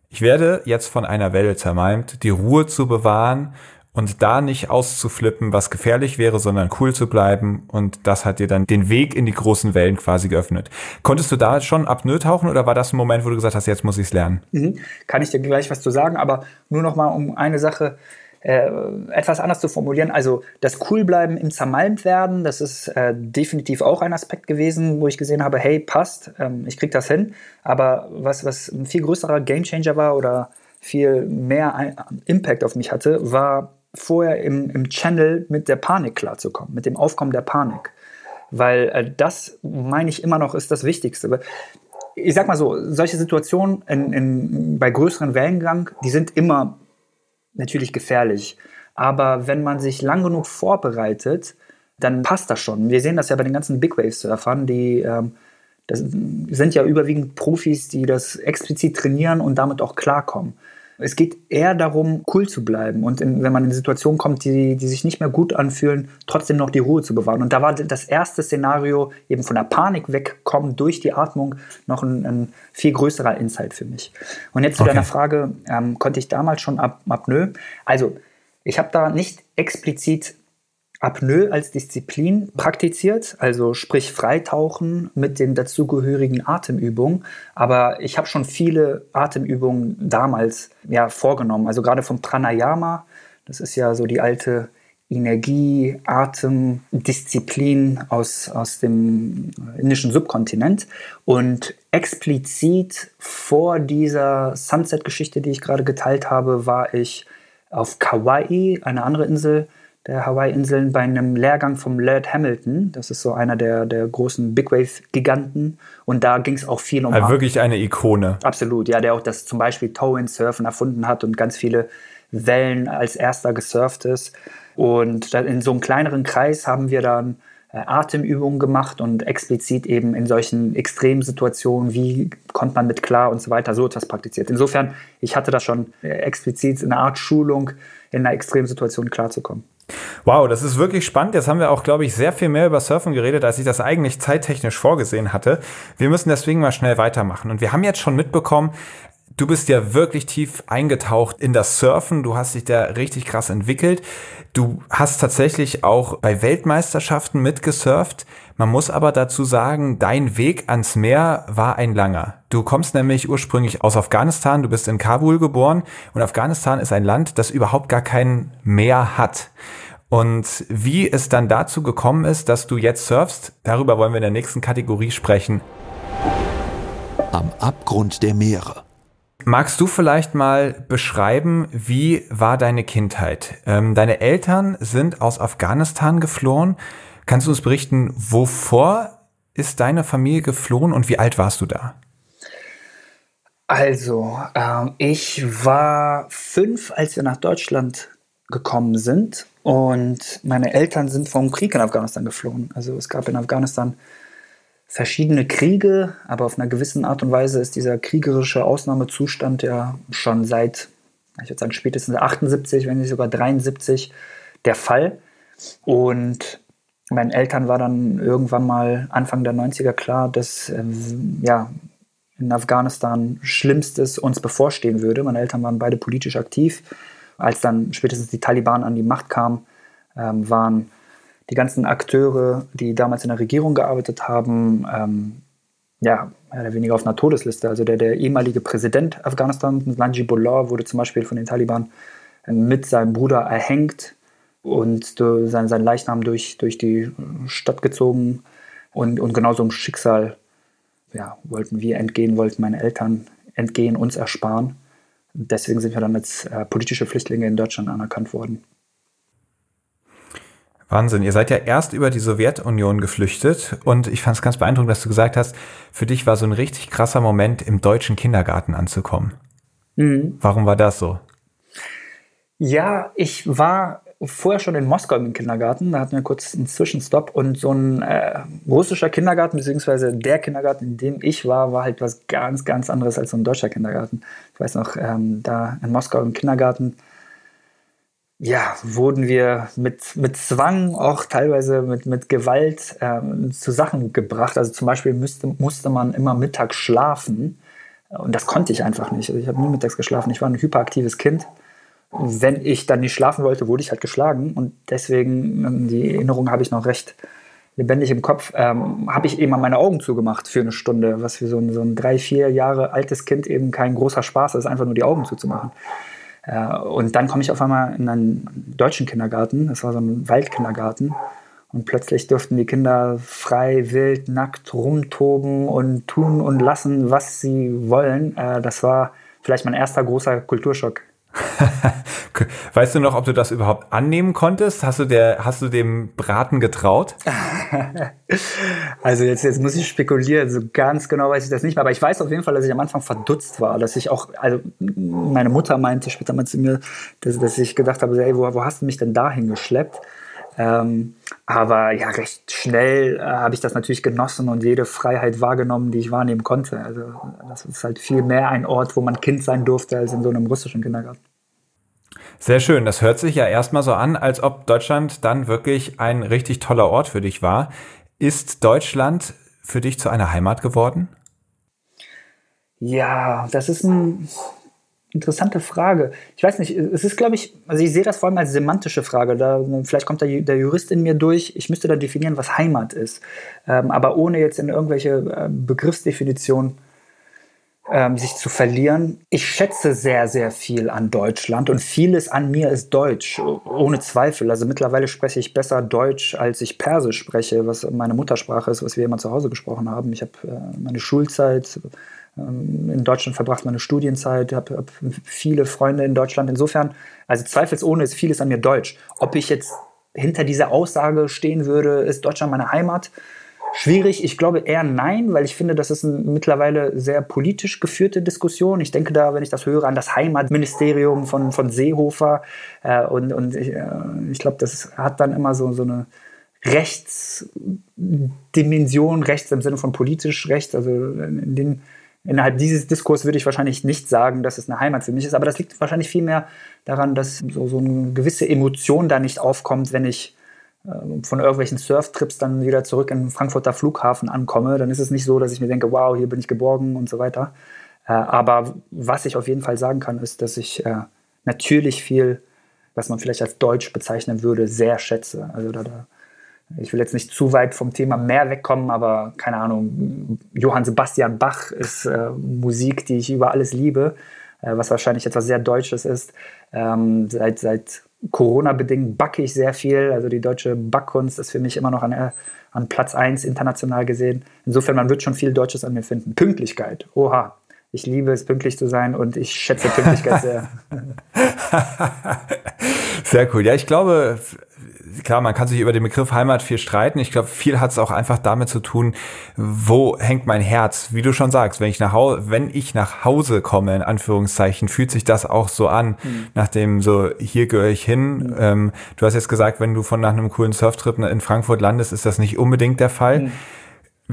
ich werde jetzt von einer Welle zermalmt, die Ruhe zu bewahren und da nicht auszuflippen, was gefährlich wäre, sondern cool zu bleiben. Und das hat dir dann den Weg in die großen Wellen quasi geöffnet. Konntest du da schon apnoe tauchen oder war das ein Moment, wo du gesagt hast, jetzt muss ich es lernen? Mhm. Kann ich dir gleich was zu sagen, aber nur noch mal um eine Sache äh, etwas anders zu formulieren. Also das Coolbleiben im Zermalmtwerden, das ist äh, definitiv auch ein Aspekt gewesen, wo ich gesehen habe, hey, passt, ähm, ich krieg das hin. Aber was, was ein viel größerer Gamechanger war oder viel mehr Impact auf mich hatte, war vorher im, im Channel mit der Panik klarzukommen, mit dem Aufkommen der Panik. Weil äh, das, meine ich, immer noch ist das Wichtigste. Ich sag mal so, solche Situationen in, in, bei größeren Wellengang, die sind immer natürlich gefährlich. Aber wenn man sich lang genug vorbereitet, dann passt das schon. Wir sehen das ja bei den ganzen Big Wave-Surfern, die ähm, das sind ja überwiegend Profis, die das explizit trainieren und damit auch klarkommen. Es geht eher darum, cool zu bleiben und in, wenn man in Situationen kommt, die, die sich nicht mehr gut anfühlen, trotzdem noch die Ruhe zu bewahren. Und da war das erste Szenario, eben von der Panik wegkommen durch die Atmung, noch ein, ein viel größerer Insight für mich. Und jetzt zu okay. deiner Frage, ähm, konnte ich damals schon ab, Apnoe? Also, ich habe da nicht explizit Apnoe als Disziplin praktiziert, also sprich Freitauchen mit den dazugehörigen Atemübungen. Aber ich habe schon viele Atemübungen damals ja, vorgenommen. Also gerade vom Pranayama, das ist ja so die alte Energie, Atem, Disziplin aus, aus dem indischen Subkontinent. Und explizit vor dieser Sunset-Geschichte, die ich gerade geteilt habe, war ich auf Kauai, eine andere Insel, der Hawaii-Inseln bei einem Lehrgang vom Laird Hamilton. Das ist so einer der, der großen Big Wave-Giganten. Und da ging es auch viel um. Also wirklich eine Ikone. Absolut, ja, der auch das zum Beispiel Toe-in-Surfen erfunden hat und ganz viele Wellen als erster gesurft ist. Und in so einem kleineren Kreis haben wir dann äh, Atemübungen gemacht und explizit eben in solchen Extremsituationen, wie kommt man mit klar und so weiter, so etwas praktiziert. Insofern, ich hatte das schon äh, explizit in einer Art Schulung, in einer Extremsituation klarzukommen. Wow, das ist wirklich spannend. Jetzt haben wir auch, glaube ich, sehr viel mehr über Surfen geredet, als ich das eigentlich zeittechnisch vorgesehen hatte. Wir müssen deswegen mal schnell weitermachen. Und wir haben jetzt schon mitbekommen, du bist ja wirklich tief eingetaucht in das Surfen. Du hast dich da richtig krass entwickelt. Du hast tatsächlich auch bei Weltmeisterschaften mitgesurft. Man muss aber dazu sagen, dein Weg ans Meer war ein langer. Du kommst nämlich ursprünglich aus Afghanistan. Du bist in Kabul geboren. Und Afghanistan ist ein Land, das überhaupt gar kein Meer hat. Und wie es dann dazu gekommen ist, dass du jetzt surfst, darüber wollen wir in der nächsten Kategorie sprechen. Am Abgrund der Meere. Magst du vielleicht mal beschreiben, wie war deine Kindheit? Ähm, deine Eltern sind aus Afghanistan geflohen. Kannst du uns berichten, wovor ist deine Familie geflohen und wie alt warst du da? Also, ähm, ich war fünf, als wir nach Deutschland gekommen sind. Und meine Eltern sind vom Krieg in Afghanistan geflohen. Also es gab in Afghanistan verschiedene Kriege, aber auf einer gewissen Art und Weise ist dieser kriegerische Ausnahmezustand ja schon seit, ich würde sagen, spätestens 78, wenn nicht sogar 73 der Fall. Und meinen Eltern war dann irgendwann mal Anfang der 90er klar, dass äh, ja, in Afghanistan Schlimmstes uns bevorstehen würde. Meine Eltern waren beide politisch aktiv. Als dann spätestens die Taliban an die Macht kamen, ähm, waren die ganzen Akteure, die damals in der Regierung gearbeitet haben, ähm, ja, mehr oder weniger auf einer Todesliste. Also der, der ehemalige Präsident Afghanistans, Najibullah, wurde zum Beispiel von den Taliban äh, mit seinem Bruder erhängt und sein, sein Leichnam durch, durch die Stadt gezogen. Und, und genauso im Schicksal ja, wollten wir entgehen, wollten meine Eltern entgehen, uns ersparen. Deswegen sind wir dann als äh, politische Flüchtlinge in Deutschland anerkannt worden. Wahnsinn. Ihr seid ja erst über die Sowjetunion geflüchtet und ich fand es ganz beeindruckend, dass du gesagt hast, für dich war so ein richtig krasser Moment, im deutschen Kindergarten anzukommen. Mhm. Warum war das so? Ja, ich war vorher schon in Moskau im Kindergarten. Da hatten wir kurz einen Zwischenstopp und so ein äh, russischer Kindergarten, beziehungsweise der Kindergarten, in dem ich war, war halt was ganz, ganz anderes als so ein deutscher Kindergarten. Ich weiß noch, ähm, da in Moskau im Kindergarten, ja, wurden wir mit, mit Zwang, auch teilweise mit, mit Gewalt ähm, zu Sachen gebracht. Also zum Beispiel müsste, musste man immer mittags schlafen. Und das konnte ich einfach nicht. Also ich habe nie mittags geschlafen. Ich war ein hyperaktives Kind wenn ich dann nicht schlafen wollte, wurde ich halt geschlagen. Und deswegen, ähm, die Erinnerung habe ich noch recht lebendig im Kopf, ähm, habe ich eben mal meine Augen zugemacht für eine Stunde, was für so ein, so ein drei, vier Jahre altes Kind eben kein großer Spaß ist, einfach nur die Augen zuzumachen. Äh, und dann komme ich auf einmal in einen deutschen Kindergarten, das war so ein Waldkindergarten. Und plötzlich durften die Kinder frei, wild, nackt rumtoben und tun und lassen, was sie wollen. Äh, das war vielleicht mein erster großer Kulturschock weißt du noch, ob du das überhaupt annehmen konntest? Hast du, der, hast du dem Braten getraut? also jetzt, jetzt muss ich spekulieren, so ganz genau weiß ich das nicht mehr, aber ich weiß auf jeden Fall, dass ich am Anfang verdutzt war, dass ich auch, also meine Mutter meinte später mal zu mir, dass, dass ich gedacht habe, ey, wo, wo hast du mich denn dahin geschleppt? Ähm, aber ja, recht schnell äh, habe ich das natürlich genossen und jede Freiheit wahrgenommen, die ich wahrnehmen konnte. Also das ist halt viel mehr ein Ort, wo man Kind sein durfte, als in so einem russischen Kindergarten. Sehr schön. Das hört sich ja erstmal so an, als ob Deutschland dann wirklich ein richtig toller Ort für dich war. Ist Deutschland für dich zu einer Heimat geworden? Ja, das ist ein interessante Frage. Ich weiß nicht, es ist, glaube ich, also ich sehe das vor allem als semantische Frage. Da, vielleicht kommt der, der Jurist in mir durch. Ich müsste dann definieren, was Heimat ist. Ähm, aber ohne jetzt in irgendwelche äh, Begriffsdefinitionen ähm, sich zu verlieren. Ich schätze sehr, sehr viel an Deutschland und vieles an mir ist Deutsch, ohne Zweifel. Also mittlerweile spreche ich besser Deutsch, als ich Persisch spreche, was meine Muttersprache ist, was wir immer zu Hause gesprochen haben. Ich habe äh, meine Schulzeit in Deutschland verbracht, meine Studienzeit, habe hab viele Freunde in Deutschland. Insofern, also zweifelsohne ist vieles an mir Deutsch. Ob ich jetzt hinter dieser Aussage stehen würde, ist Deutschland meine Heimat? Schwierig, ich glaube eher nein, weil ich finde, das ist eine mittlerweile sehr politisch geführte Diskussion. Ich denke da, wenn ich das höre, an das Heimatministerium von, von Seehofer. Äh, und und ich, äh, ich glaube, das hat dann immer so, so eine Rechtsdimension, rechts im Sinne von politisch rechts. Also in den Innerhalb dieses Diskurs würde ich wahrscheinlich nicht sagen, dass es eine Heimat für mich ist, aber das liegt wahrscheinlich vielmehr daran, dass so, so eine gewisse Emotion da nicht aufkommt, wenn ich äh, von irgendwelchen Surftrips dann wieder zurück im Frankfurter Flughafen ankomme. Dann ist es nicht so, dass ich mir denke, wow, hier bin ich geborgen und so weiter. Äh, aber was ich auf jeden Fall sagen kann, ist, dass ich äh, natürlich viel, was man vielleicht als Deutsch bezeichnen würde, sehr schätze. Also da, da ich will jetzt nicht zu weit vom Thema mehr wegkommen, aber keine Ahnung, Johann Sebastian Bach ist äh, Musik, die ich über alles liebe, äh, was wahrscheinlich etwas sehr Deutsches ist. Ähm, seit, seit Corona-bedingt backe ich sehr viel, also die deutsche Backkunst ist für mich immer noch an, äh, an Platz 1 international gesehen. Insofern, man wird schon viel Deutsches an mir finden. Pünktlichkeit, oha, ich liebe es, pünktlich zu sein und ich schätze Pünktlichkeit sehr. sehr cool. Ja, ich glaube, klar, man kann sich über den Begriff Heimat viel streiten. Ich glaube, viel hat es auch einfach damit zu tun, wo hängt mein Herz? Wie du schon sagst, wenn ich nach Hause, wenn ich nach Hause komme, in Anführungszeichen, fühlt sich das auch so an, mhm. nach dem so, hier gehöre ich hin. Mhm. Ähm, du hast jetzt gesagt, wenn du von nach einem coolen Surftrip in Frankfurt landest, ist das nicht unbedingt der Fall. Mhm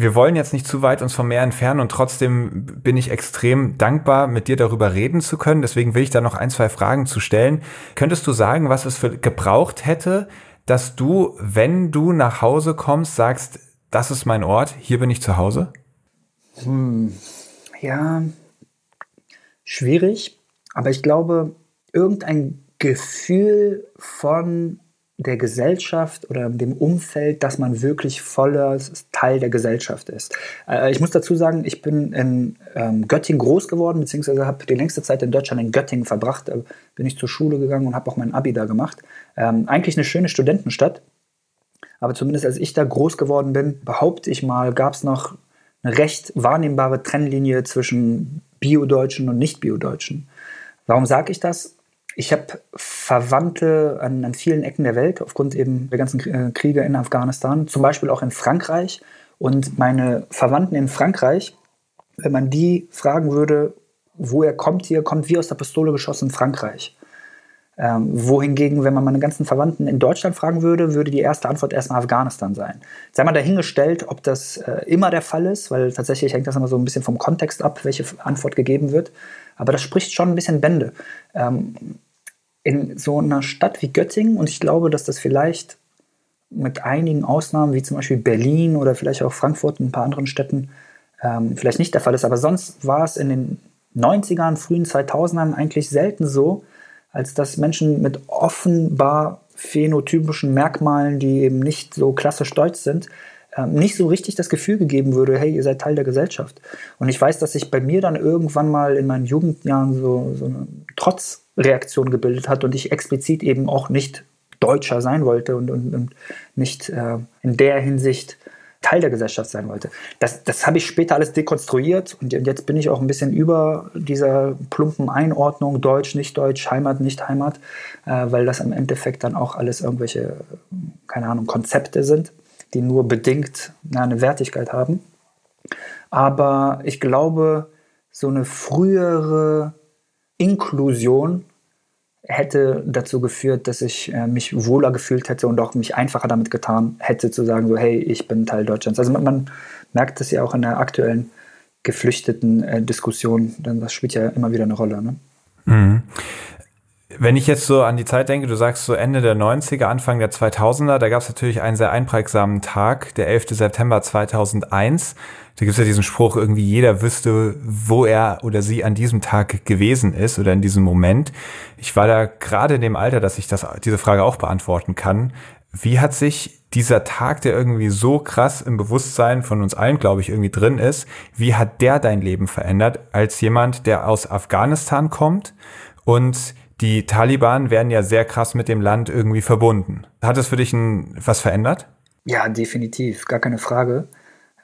wir wollen jetzt nicht zu weit uns vom Meer entfernen und trotzdem bin ich extrem dankbar, mit dir darüber reden zu können. Deswegen will ich da noch ein, zwei Fragen zu stellen. Könntest du sagen, was es für gebraucht hätte, dass du, wenn du nach Hause kommst, sagst, das ist mein Ort, hier bin ich zu Hause? Hm, ja, schwierig, aber ich glaube, irgendein Gefühl von der Gesellschaft oder dem Umfeld, dass man wirklich voller Teil der Gesellschaft ist. Äh, ich muss dazu sagen, ich bin in ähm, Göttingen groß geworden, beziehungsweise habe die längste Zeit in Deutschland in Göttingen verbracht. Da bin ich zur Schule gegangen und habe auch mein Abi da gemacht. Ähm, eigentlich eine schöne Studentenstadt, aber zumindest als ich da groß geworden bin, behaupte ich mal, gab es noch eine recht wahrnehmbare Trennlinie zwischen Bio-Deutschen und Nicht-Bio-Deutschen. Warum sage ich das? Ich habe Verwandte an, an, vielen Ecken der Welt aufgrund eben der ganzen äh, Kriege in Afghanistan, zum Beispiel auch in Frankreich. Und meine Verwandten in Frankreich, wenn man die fragen würde, woher kommt ihr, kommt wie aus der Pistole geschossen in Frankreich. Ähm, wohingegen, wenn man meine ganzen Verwandten in Deutschland fragen würde, würde die erste Antwort erstmal Afghanistan sein. Sei mal dahingestellt, ob das äh, immer der Fall ist, weil tatsächlich hängt das immer so ein bisschen vom Kontext ab, welche Antwort gegeben wird. Aber das spricht schon ein bisschen Bände. Ähm, in so einer Stadt wie Göttingen, und ich glaube, dass das vielleicht mit einigen Ausnahmen, wie zum Beispiel Berlin oder vielleicht auch Frankfurt und ein paar anderen Städten, ähm, vielleicht nicht der Fall ist, aber sonst war es in den 90ern, frühen 2000ern eigentlich selten so, als dass Menschen mit offenbar phänotypischen Merkmalen, die eben nicht so klassisch deutsch sind, nicht so richtig das Gefühl gegeben würde, hey, ihr seid Teil der Gesellschaft. Und ich weiß, dass sich bei mir dann irgendwann mal in meinen Jugendjahren so, so eine Trotz Reaktion gebildet hat und ich explizit eben auch nicht Deutscher sein wollte und, und, und nicht äh, in der Hinsicht Teil der Gesellschaft sein wollte. Das, das habe ich später alles dekonstruiert und jetzt bin ich auch ein bisschen über dieser plumpen Einordnung Deutsch, nicht Deutsch, Heimat, nicht Heimat, äh, weil das im Endeffekt dann auch alles irgendwelche, keine Ahnung, Konzepte sind, die nur bedingt eine Wertigkeit haben. Aber ich glaube, so eine frühere Inklusion hätte dazu geführt, dass ich äh, mich wohler gefühlt hätte und auch mich einfacher damit getan hätte, zu sagen, so, hey, ich bin Teil Deutschlands. Also man, man merkt das ja auch in der aktuellen geflüchteten äh, Diskussion, denn das spielt ja immer wieder eine Rolle. Ne? Mhm. Wenn ich jetzt so an die Zeit denke, du sagst so Ende der 90er, Anfang der 2000er, da gab es natürlich einen sehr einprägsamen Tag, der 11. September 2001. Da gibt es ja diesen Spruch, irgendwie jeder wüsste, wo er oder sie an diesem Tag gewesen ist oder in diesem Moment. Ich war da gerade in dem Alter, dass ich das, diese Frage auch beantworten kann. Wie hat sich dieser Tag, der irgendwie so krass im Bewusstsein von uns allen, glaube ich, irgendwie drin ist, wie hat der dein Leben verändert als jemand, der aus Afghanistan kommt und die Taliban werden ja sehr krass mit dem Land irgendwie verbunden. Hat es für dich ein, was verändert? Ja, definitiv, gar keine Frage.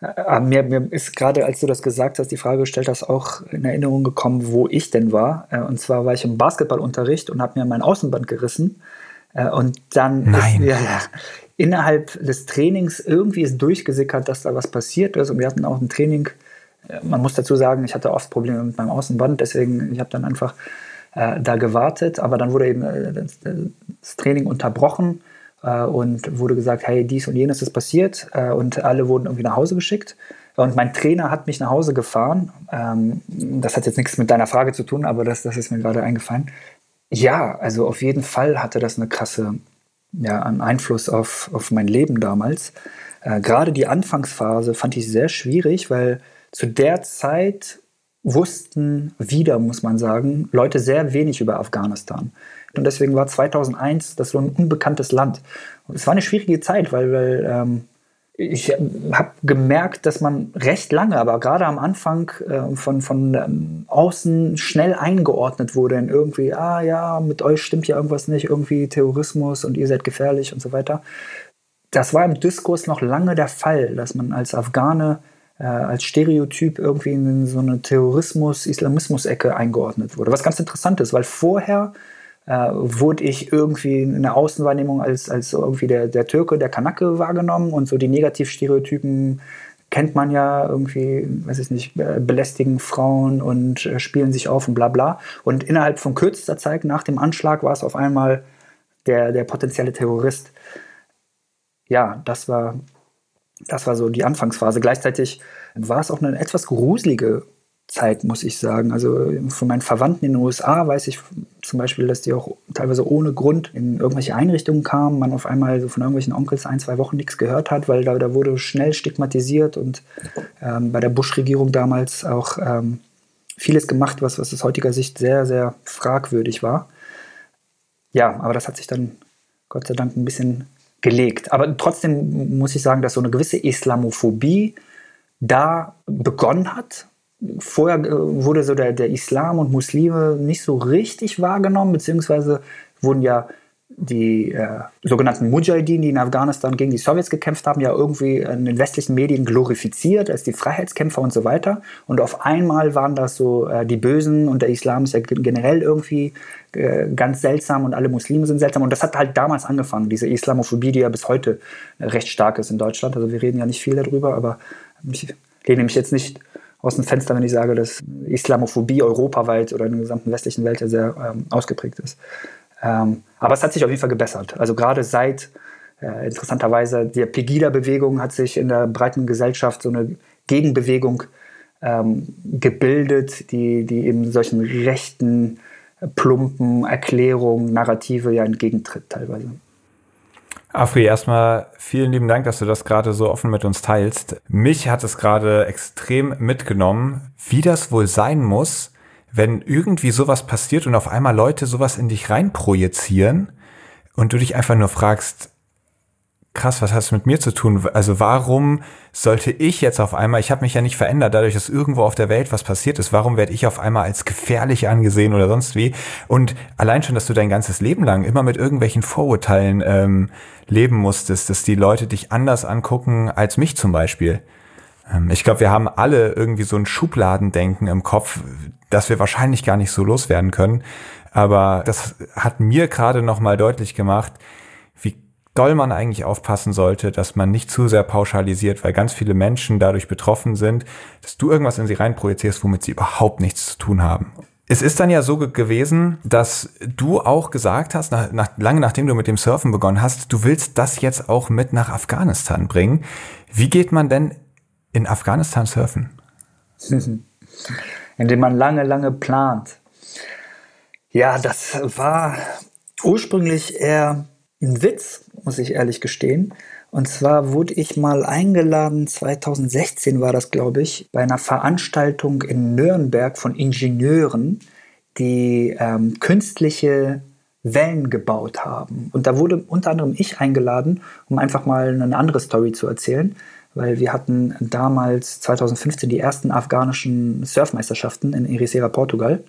Aber mir, mir ist gerade, als du das gesagt hast, die Frage gestellt hast, auch in Erinnerung gekommen, wo ich denn war. Äh, und zwar war ich im Basketballunterricht und habe mir mein Außenband gerissen. Äh, und dann Nein. Ist, ja, ja, innerhalb des Trainings irgendwie ist durchgesickert, dass da was passiert ist. Und wir hatten auch ein Training. Äh, man muss dazu sagen, ich hatte oft Probleme mit meinem Außenband, deswegen ich habe dann einfach äh, da gewartet. Aber dann wurde eben äh, das, Training unterbrochen äh, und wurde gesagt, hey, dies und jenes ist passiert äh, und alle wurden irgendwie nach Hause geschickt. Und mein Trainer hat mich nach Hause gefahren. Ähm, das hat jetzt nichts mit deiner Frage zu tun, aber das, das ist mir gerade eingefallen. Ja, also auf jeden Fall hatte das eine krasse ja, einen Einfluss auf, auf mein Leben damals. Gerade die Anfangsphase fand ich sehr schwierig, weil zu der Zeit wussten wieder, muss man sagen, Leute sehr wenig über Afghanistan. Und deswegen war 2001 das so ein unbekanntes Land. Es war eine schwierige Zeit, weil, weil ähm, ich habe gemerkt, dass man recht lange, aber gerade am Anfang äh, von, von ähm, außen schnell eingeordnet wurde in irgendwie, ah ja, mit euch stimmt ja irgendwas nicht, irgendwie Terrorismus und ihr seid gefährlich und so weiter. Das war im Diskurs noch lange der Fall, dass man als Afghane äh, als Stereotyp irgendwie in so eine Terrorismus-Islamismus-Ecke eingeordnet wurde. Was ganz interessant ist, weil vorher äh, wurde ich irgendwie in der Außenwahrnehmung als, als irgendwie der, der Türke, der Kanake wahrgenommen und so die Negativstereotypen kennt man ja irgendwie, weiß ich nicht, belästigen Frauen und äh, spielen sich auf und bla bla. Und innerhalb von kürzester Zeit nach dem Anschlag war es auf einmal der, der potenzielle Terrorist. Ja, das war Das war so die Anfangsphase. Gleichzeitig war es auch eine etwas gruselige Zeit, muss ich sagen. Also von meinen Verwandten in den USA weiß ich zum Beispiel, dass die auch teilweise ohne Grund in irgendwelche Einrichtungen kamen, man auf einmal so von irgendwelchen Onkels ein, zwei Wochen nichts gehört hat, weil da, da wurde schnell stigmatisiert und ähm, bei der Bush-Regierung damals auch ähm, vieles gemacht, was, was aus heutiger Sicht sehr, sehr fragwürdig war. Ja, aber das hat sich dann Gott sei Dank ein bisschen gelegt. Aber trotzdem muss ich sagen, dass so eine gewisse Islamophobie da begonnen hat. Vorher äh, wurde so der, der Islam und Muslime nicht so richtig wahrgenommen, beziehungsweise wurden ja die äh, sogenannten Mujahideen, die in Afghanistan gegen die Sowjets gekämpft haben, ja irgendwie in den westlichen Medien glorifiziert als die Freiheitskämpfer und so weiter. Und auf einmal waren das so äh, die Bösen und der Islam ist ja generell irgendwie äh, ganz seltsam und alle Muslime sind seltsam. Und das hat halt damals angefangen, diese Islamophobie, die ja bis heute recht stark ist in Deutschland. Also wir reden ja nicht viel darüber, aber ich lehne mich jetzt nicht aus dem Fenster, wenn ich sage, dass Islamophobie europaweit oder in der gesamten westlichen Welt ja sehr ähm, ausgeprägt ist. Ähm, aber es hat sich auf jeden Fall gebessert. Also gerade seit äh, interessanterweise der Pegida-Bewegung hat sich in der breiten Gesellschaft so eine Gegenbewegung ähm, gebildet, die, die eben solchen rechten, plumpen Erklärungen, Narrative ja entgegentritt teilweise. Afri, erstmal vielen lieben Dank, dass du das gerade so offen mit uns teilst. Mich hat es gerade extrem mitgenommen, wie das wohl sein muss, wenn irgendwie sowas passiert und auf einmal Leute sowas in dich reinprojizieren und du dich einfach nur fragst, krass, was hat es mit mir zu tun? Also warum sollte ich jetzt auf einmal, ich habe mich ja nicht verändert, dadurch, dass irgendwo auf der Welt was passiert ist, warum werde ich auf einmal als gefährlich angesehen oder sonst wie? Und allein schon, dass du dein ganzes Leben lang immer mit irgendwelchen Vorurteilen ähm, leben musstest, dass die Leute dich anders angucken als mich zum Beispiel. Ähm, ich glaube, wir haben alle irgendwie so ein Schubladendenken im Kopf, das wir wahrscheinlich gar nicht so loswerden können. Aber das hat mir gerade noch mal deutlich gemacht, wie doll man eigentlich aufpassen sollte, dass man nicht zu sehr pauschalisiert, weil ganz viele Menschen dadurch betroffen sind, dass du irgendwas in sie reinprojizierst, womit sie überhaupt nichts zu tun haben. Es ist dann ja so gewesen, dass du auch gesagt hast, nach, nach, lange nachdem du mit dem Surfen begonnen hast, du willst das jetzt auch mit nach Afghanistan bringen. Wie geht man denn in Afghanistan surfen? Indem man lange, lange plant. Ja, das war ursprünglich eher ein Witz, muss ich ehrlich gestehen. Und zwar wurde ich mal eingeladen, 2016 war das, glaube ich, bei einer Veranstaltung in Nürnberg von Ingenieuren, die ähm, künstliche Wellen gebaut haben. Und da wurde unter anderem ich eingeladen, um einfach mal eine andere Story zu erzählen weil wir hatten damals 2015 die ersten afghanischen Surfmeisterschaften in Ericeira, Portugal.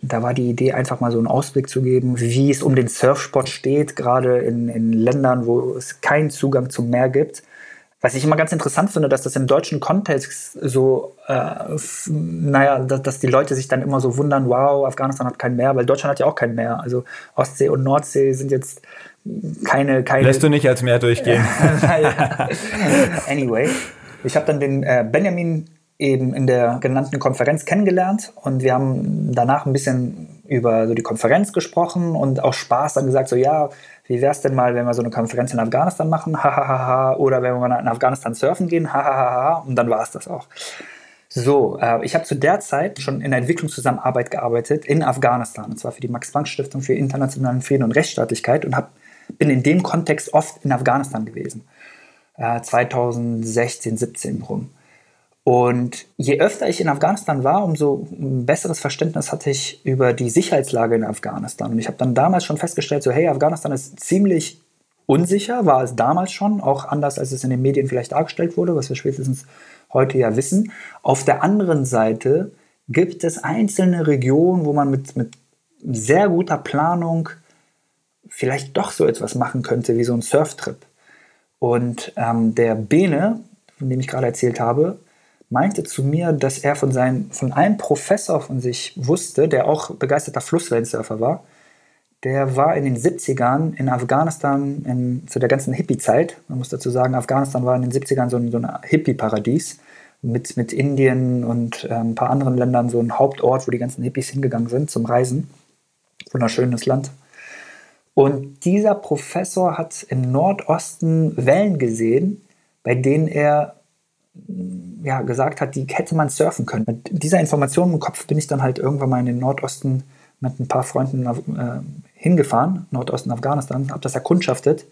Da war die Idee, einfach mal so einen Ausblick zu geben, wie es um den Surfsport steht, gerade in, in Ländern, wo es keinen Zugang zum Meer gibt. Was ich immer ganz interessant finde, dass das im deutschen Kontext so, äh, naja, dass, dass, die Leute sich dann immer so wundern, wow, Afghanistan hat kein Meer, weil Deutschland hat ja auch kein Meer. Also Ostsee und Nordsee sind jetzt keine, keine. Lässt du nicht als Meer durchgehen. anyway, ich habe dann den äh, Benjamin eben in der genannten Konferenz kennengelernt und wir haben danach ein bisschen über so die Konferenz gesprochen und auch Spaß dann gesagt, so ja, wie wäre es denn mal, wenn wir so eine Konferenz in Afghanistan machen, hahaha, oder wenn wir mal in Afghanistan surfen gehen, hahaha, und dann war es das auch. So, äh, ich habe zu der Zeit schon in der Entwicklungszusammenarbeit gearbeitet in Afghanistan, und zwar für die Max-Planck-Stiftung für internationalen Frieden und Rechtsstaatlichkeit und habe bin in dem Kontext oft in Afghanistan gewesen. Äh, 2016, 17 rum. Und je öfter ich in Afghanistan war, umso ein besseres Verständnis hatte ich über die Sicherheitslage in Afghanistan. Und ich habe dann damals schon festgestellt, so hey, Afghanistan ist ziemlich unsicher, war es damals schon, auch anders als es in den Medien vielleicht dargestellt wurde, was wir spätestens heute ja wissen. Auf der anderen Seite gibt es einzelne Regionen, wo man mit, mit sehr guter Planung vielleicht doch so etwas machen könnte wie so ein Surftrip. Und ähm, der Bene, von dem ich gerade erzählt habe, meinte zu mir, dass er von, seinen, von einem Professor von sich wusste, der auch begeisterter Flusswellensurfer war. Der war in den 70ern in Afghanistan in, zu der ganzen Hippie-Zeit. Man muss dazu sagen, Afghanistan war in den 70ern so ein, so ein Hippie-Paradies mit, mit Indien und äh, ein paar anderen Ländern so ein Hauptort, wo die ganzen Hippies hingegangen sind zum Reisen. Wunderschönes Land. Und dieser Professor hat im Nordosten Wellen gesehen, bei denen er ja, gesagt hat, die hätte man surfen können. Mit dieser Information im Kopf bin ich dann halt irgendwann mal in den Nordosten mit ein paar Freunden äh, hingefahren, Nordosten Afghanistan, habe das erkundschaftet,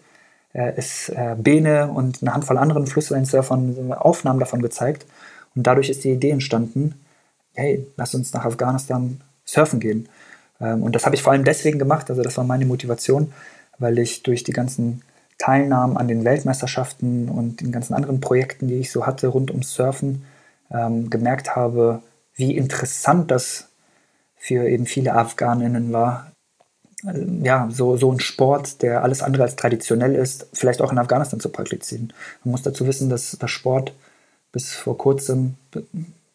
äh, ist äh, Bene und eine Handvoll anderen Flusswellensurfern Aufnahmen davon gezeigt und dadurch ist die Idee entstanden, hey, lass uns nach Afghanistan surfen gehen. Ähm, und das habe ich vor allem deswegen gemacht, also das war meine Motivation, weil ich durch die ganzen Teilnahmen an den Weltmeisterschaften und den ganzen anderen Projekten, die ich so hatte rund ums Surfen, ähm, gemerkt habe, wie interessant das für eben viele Afghaninnen war. Also, ja, so, so ein Sport, der alles andere als traditionell ist, vielleicht auch in Afghanistan zu praktizieren. Man muss dazu wissen, dass der Sport bis vor kurzem,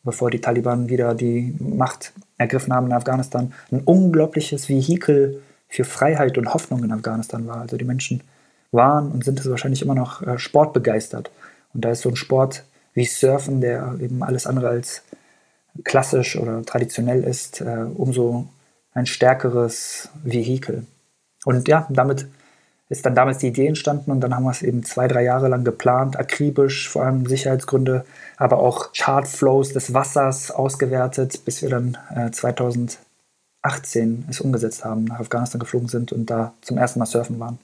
bevor die Taliban wieder die Macht ergriffen haben in Afghanistan, ein unglaubliches Vehikel für Freiheit und Hoffnung in Afghanistan war. Also die Menschen waren und sind es wahrscheinlich immer noch äh, sportbegeistert. Und da ist so ein Sport wie Surfen, der eben alles andere als klassisch oder traditionell ist, äh, umso ein stärkeres Vehikel. Und ja, damit ist dann damals die Idee entstanden und dann haben wir es eben zwei, drei Jahre lang geplant, akribisch, vor allem Sicherheitsgründe, aber auch Chartflows des Wassers ausgewertet, bis wir dann äh, 2018 es umgesetzt haben, nach Afghanistan geflogen sind und da zum ersten Mal surfen waren.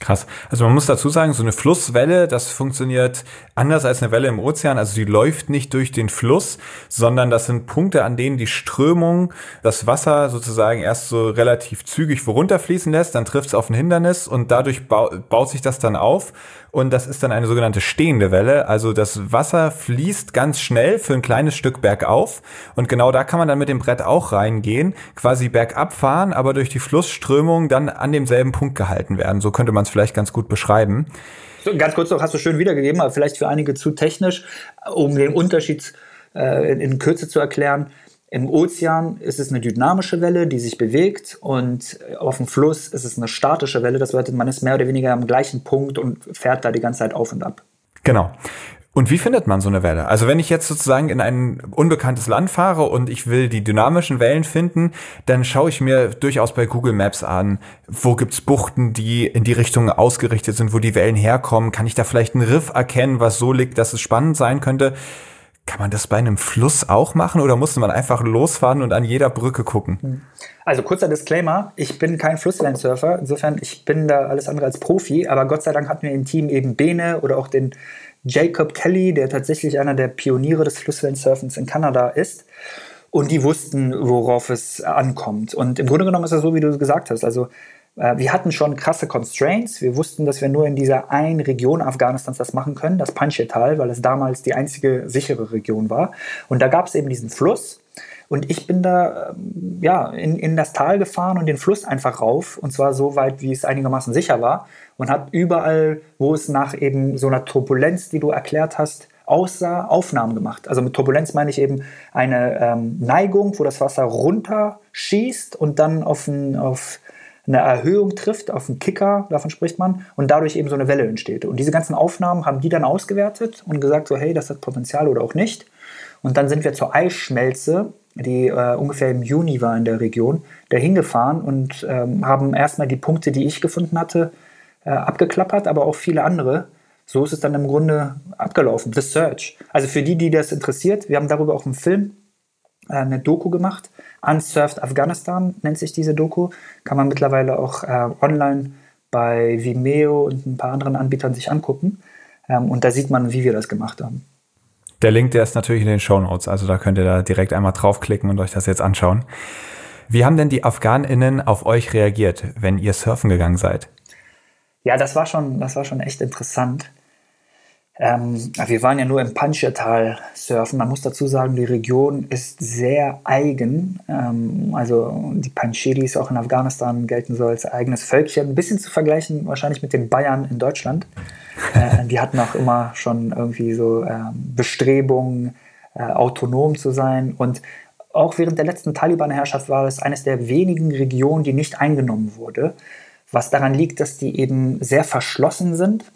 Krass. Also man muss dazu sagen, so eine Flusswelle, das funktioniert anders als eine Welle im Ozean. Also die läuft nicht durch den Fluss, sondern das sind Punkte, an denen die Strömung das Wasser sozusagen erst so relativ zügig vorunterfließen lässt, dann trifft es auf ein Hindernis und dadurch baut sich das dann auf und das ist dann eine sogenannte stehende Welle. Also das Wasser fließt ganz schnell für ein kleines Stück bergauf und genau da kann man dann mit dem Brett auch reingehen, quasi bergab fahren, aber durch die Flussströmung dann an demselben Punkt gehalten werden. So könnte man es vielleicht ganz gut beschreiben. Ganz kurz noch, hast du schön wiedergegeben, aber vielleicht für einige zu technisch, um den Unterschied äh, in, in Kürze zu erklären. Im Ozean ist es eine dynamische Welle, die sich bewegt und auf dem Fluss ist es eine statische Welle. Das bedeutet, man ist mehr oder weniger am gleichen Punkt und fährt da die ganze Zeit auf und ab. Genau. Und wie findet man so eine Welle? Also wenn ich jetzt sozusagen in ein unbekanntes Land fahre und ich will die dynamischen Wellen finden, dann schaue ich mir durchaus bei Google Maps an, wo gibt's Buchten, die in die Richtung ausgerichtet sind, wo die Wellen herkommen. Kann ich da vielleicht einen Riff erkennen, was so liegt, dass es spannend sein könnte? Kann man das bei einem Fluss auch machen oder musste man einfach losfahren und an jeder Brücke gucken? Hm. Also kurzer Disclaimer, ich bin kein Flusslandsurfer, insofern ich bin da alles andere als Profi, aber Gott sei Dank hatten wir im Team eben Bene oder auch den Jacob Kelly, der tatsächlich einer der Pioniere des Flusslandsurfens in Kanada ist. Und die wussten, worauf es ankommt. Und im Grunde genommen ist es so, wie du gesagt hast. Also äh, wir hatten schon krasse Constraints. Wir wussten, dass wir nur in dieser einen Region Afghanistans das machen können, das Panjshir-Tal, weil es damals die einzige sichere Region war. Und da gab es eben diesen Fluss. Und ich bin da ähm, ja, in, in das Tal gefahren und den Fluss einfach rauf. Und zwar so weit, wie es einigermaßen sicher war. Und habe überall, wo es nach eben so einer Turbulenz, die du erklärt hast, aussah, Aufnahmen gemacht. Also mit Turbulenz meine ich eben eine ähm, Neigung, wo das Wasser runterschießt und dann auf, ein, auf eine Erhöhung trifft auf einen Kicker, davon spricht man, und dadurch eben so eine Welle entsteht. Und diese ganzen Aufnahmen haben die dann ausgewertet und gesagt, so hey, das hat Potenzial oder auch nicht. Und dann sind wir zur Eisschmelze, die äh, ungefähr im Juni war in der Region, da hingefahren und ähm, haben erstmal die Punkte, die ich gefunden hatte, äh, abgeklappert, aber auch viele andere. So ist es dann im Grunde abgelaufen. The Search. Also für die, die das interessiert, wir haben darüber auch einen Film, äh, eine Doku gemacht. Unsurfed Afghanistan nennt sich diese Doku. Kann man mittlerweile auch äh, online bei Vimeo und ein paar anderen Anbietern sich angucken. Ähm, und da sieht man, wie wir das gemacht haben. Der Link, der ist natürlich in den Show Notes, also da könnt ihr da direkt einmal draufklicken und euch das jetzt anschauen. Wie haben denn die AfghanInnen auf euch reagiert, wenn ihr surfen gegangen seid? Ja, das war schon, das war schon echt interessant. Ähm, wir waren ja nur im Panjshir-Tal surfen. Man muss dazu sagen, die Region ist sehr eigen. Ähm, also die Panjshiris auch in Afghanistan gelten so als eigenes Völkchen. Ein bisschen zu vergleichen wahrscheinlich mit den Bayern in Deutschland. Äh, die hatten auch immer schon irgendwie so ähm, Bestrebungen, äh, autonom zu sein. Und auch während der letzten Taliban-Herrschaft war es eines der wenigen Regionen, die nicht eingenommen wurde. Was daran liegt, dass die eben sehr verschlossen sind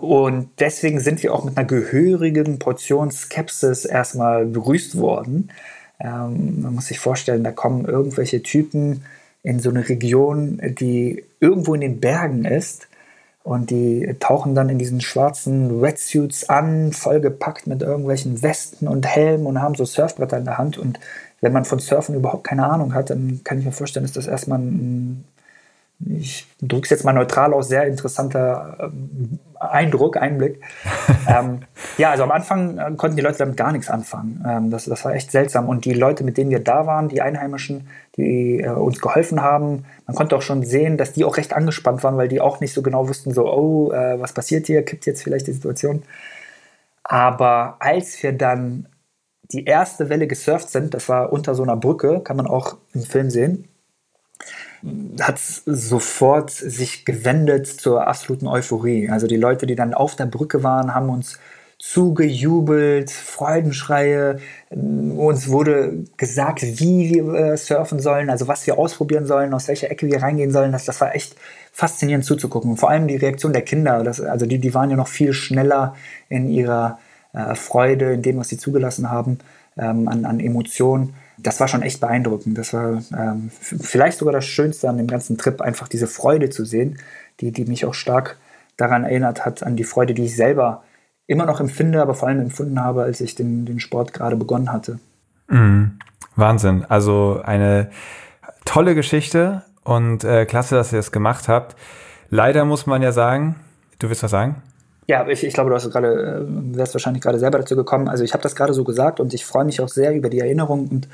und deswegen sind wir auch mit einer gehörigen Portion Skepsis erstmal begrüßt worden. Ähm, man muss sich vorstellen, da kommen irgendwelche Typen in so eine Region, die irgendwo in den Bergen ist, Und die tauchen dann in diesen schwarzen Wetsuits an, vollgepackt mit irgendwelchen Westen und Helmen und haben so Surfbretter in der Hand. Und wenn man von Surfen überhaupt keine Ahnung hat, dann kann ich mir vorstellen, ist das erstmal ein ich drücke es jetzt mal neutral aus, sehr interessanter ähm, Eindruck, Einblick. ähm, ja, also am Anfang äh, konnten die Leute damit gar nichts anfangen. Ähm, das, das war echt seltsam. Und die Leute, mit denen wir da waren, die Einheimischen, die äh, uns geholfen haben, man konnte auch schon sehen, dass die auch recht angespannt waren, weil die auch nicht so genau wussten, so, oh, äh, was passiert hier, kippt jetzt vielleicht die Situation. Aber als wir dann die erste Welle gesurft sind, das war unter so einer Brücke, kann man auch im Film sehen, hat sofort sich gewendet zur absoluten Euphorie. Also die Leute, die dann auf der Brücke waren, haben uns zugejubelt, Freudenschreie. Uns wurde gesagt, wie wir äh, surfen sollen, also was wir ausprobieren sollen, aus welcher Ecke wir reingehen sollen. Das, das war echt faszinierend zuzugucken. vor allem die Reaktion der Kinder. Das, also die, die waren ja noch viel schneller in ihrer äh, Freude, in dem, was sie zugelassen haben, ähm, an, an Emotionen das war schon echt beeindruckend. Das war ähm, vielleicht sogar das Schönste an dem ganzen Trip, einfach diese Freude zu sehen, die, die mich auch stark daran erinnert hat, an die Freude, die ich selber immer noch empfinde, aber vor allem empfunden habe, als ich den, den Sport gerade begonnen hatte. Mhm. Wahnsinn. Also eine tolle Geschichte und äh, klasse, dass ihr das gemacht habt. Leider muss man ja sagen, du willst was sagen? Ja, ich, ich glaube, du hast gerade, äh, wärst wahrscheinlich gerade selber dazu gekommen. Also ich habe das gerade so gesagt und ich freue mich auch sehr über die Erinnerung und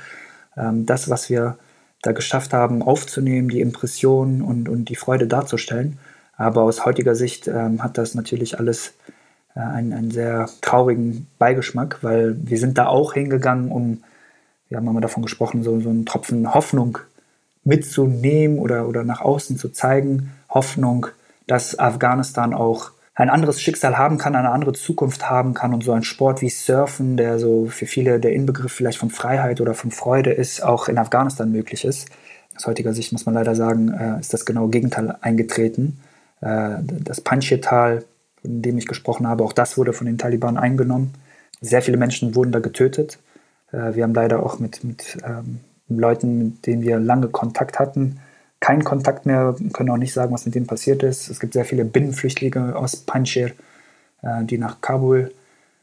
ähm, das, was wir da geschafft haben, aufzunehmen, die Impressionen und, und die Freude darzustellen. Aber aus heutiger Sicht ähm, hat das natürlich alles äh, einen, einen sehr traurigen Beigeschmack, weil wir sind da auch hingegangen, um, wir haben mal davon gesprochen, so, so einen Tropfen Hoffnung mitzunehmen oder, oder nach außen zu zeigen. Hoffnung, dass Afghanistan auch ein anderes Schicksal haben kann, eine andere Zukunft haben kann und so ein Sport wie Surfen, der so für viele der Inbegriff vielleicht von Freiheit oder von Freude ist, auch in Afghanistan möglich ist. Aus heutiger Sicht muss man leider sagen, äh, ist das genaue Gegenteil eingetreten. Äh, das Panjshir-Tal, von dem ich gesprochen habe, auch das wurde von den Taliban eingenommen. Sehr viele Menschen wurden da getötet. Äh, wir haben leider auch mit, mit ähm, Leuten, mit denen wir lange Kontakt hatten, keinen Kontakt mehr, können auch nicht sagen, was mit denen passiert ist. Es gibt sehr viele Binnenflüchtlinge aus Panjshir, äh, die nach Kabul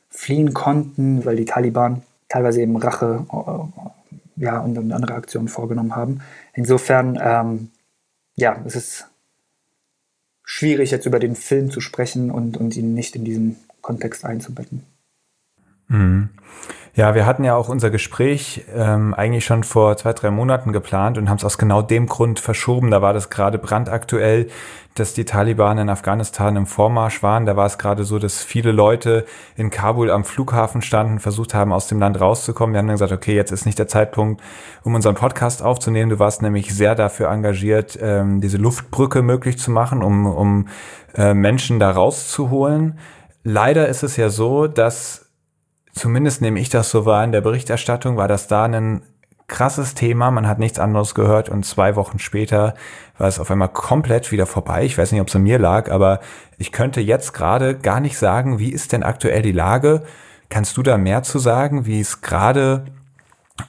fliehen konnten, weil die Taliban teilweise eben Rache äh, ja, und, andere Aktionen vorgenommen haben. Insofern, ähm, ja, es ist schwierig, jetzt über den Film zu sprechen und, und ihn nicht in diesen Kontext einzubetten. Mhm. Ja, wir hatten ja auch unser Gespräch ähm, eigentlich schon vor zwei, drei Monaten geplant und haben es aus genau dem Grund verschoben. Da war das gerade brandaktuell, dass die Taliban in Afghanistan im Vormarsch waren. Da war es gerade so, dass viele Leute in Kabul am Flughafen standen, versucht haben, aus dem Land rauszukommen. Wir haben dann gesagt, okay, jetzt ist nicht der Zeitpunkt, um unseren Podcast aufzunehmen. Du warst nämlich sehr dafür engagiert, ähm, diese Luftbrücke möglich zu machen, um, um äh, Menschen da rauszuholen. Leider ist es ja so, dass zumindest nehme ich das so wahr in der Berichterstattung, war das da ein krasses Thema. Man hat nichts anderes gehört und zwei Wochen später war es auf einmal komplett wieder vorbei. Ich weiß nicht, ob es an mir lag, aber ich könnte jetzt gerade gar nicht sagen, wie ist denn aktuell die Lage? Kannst du da mehr zu sagen, wie es gerade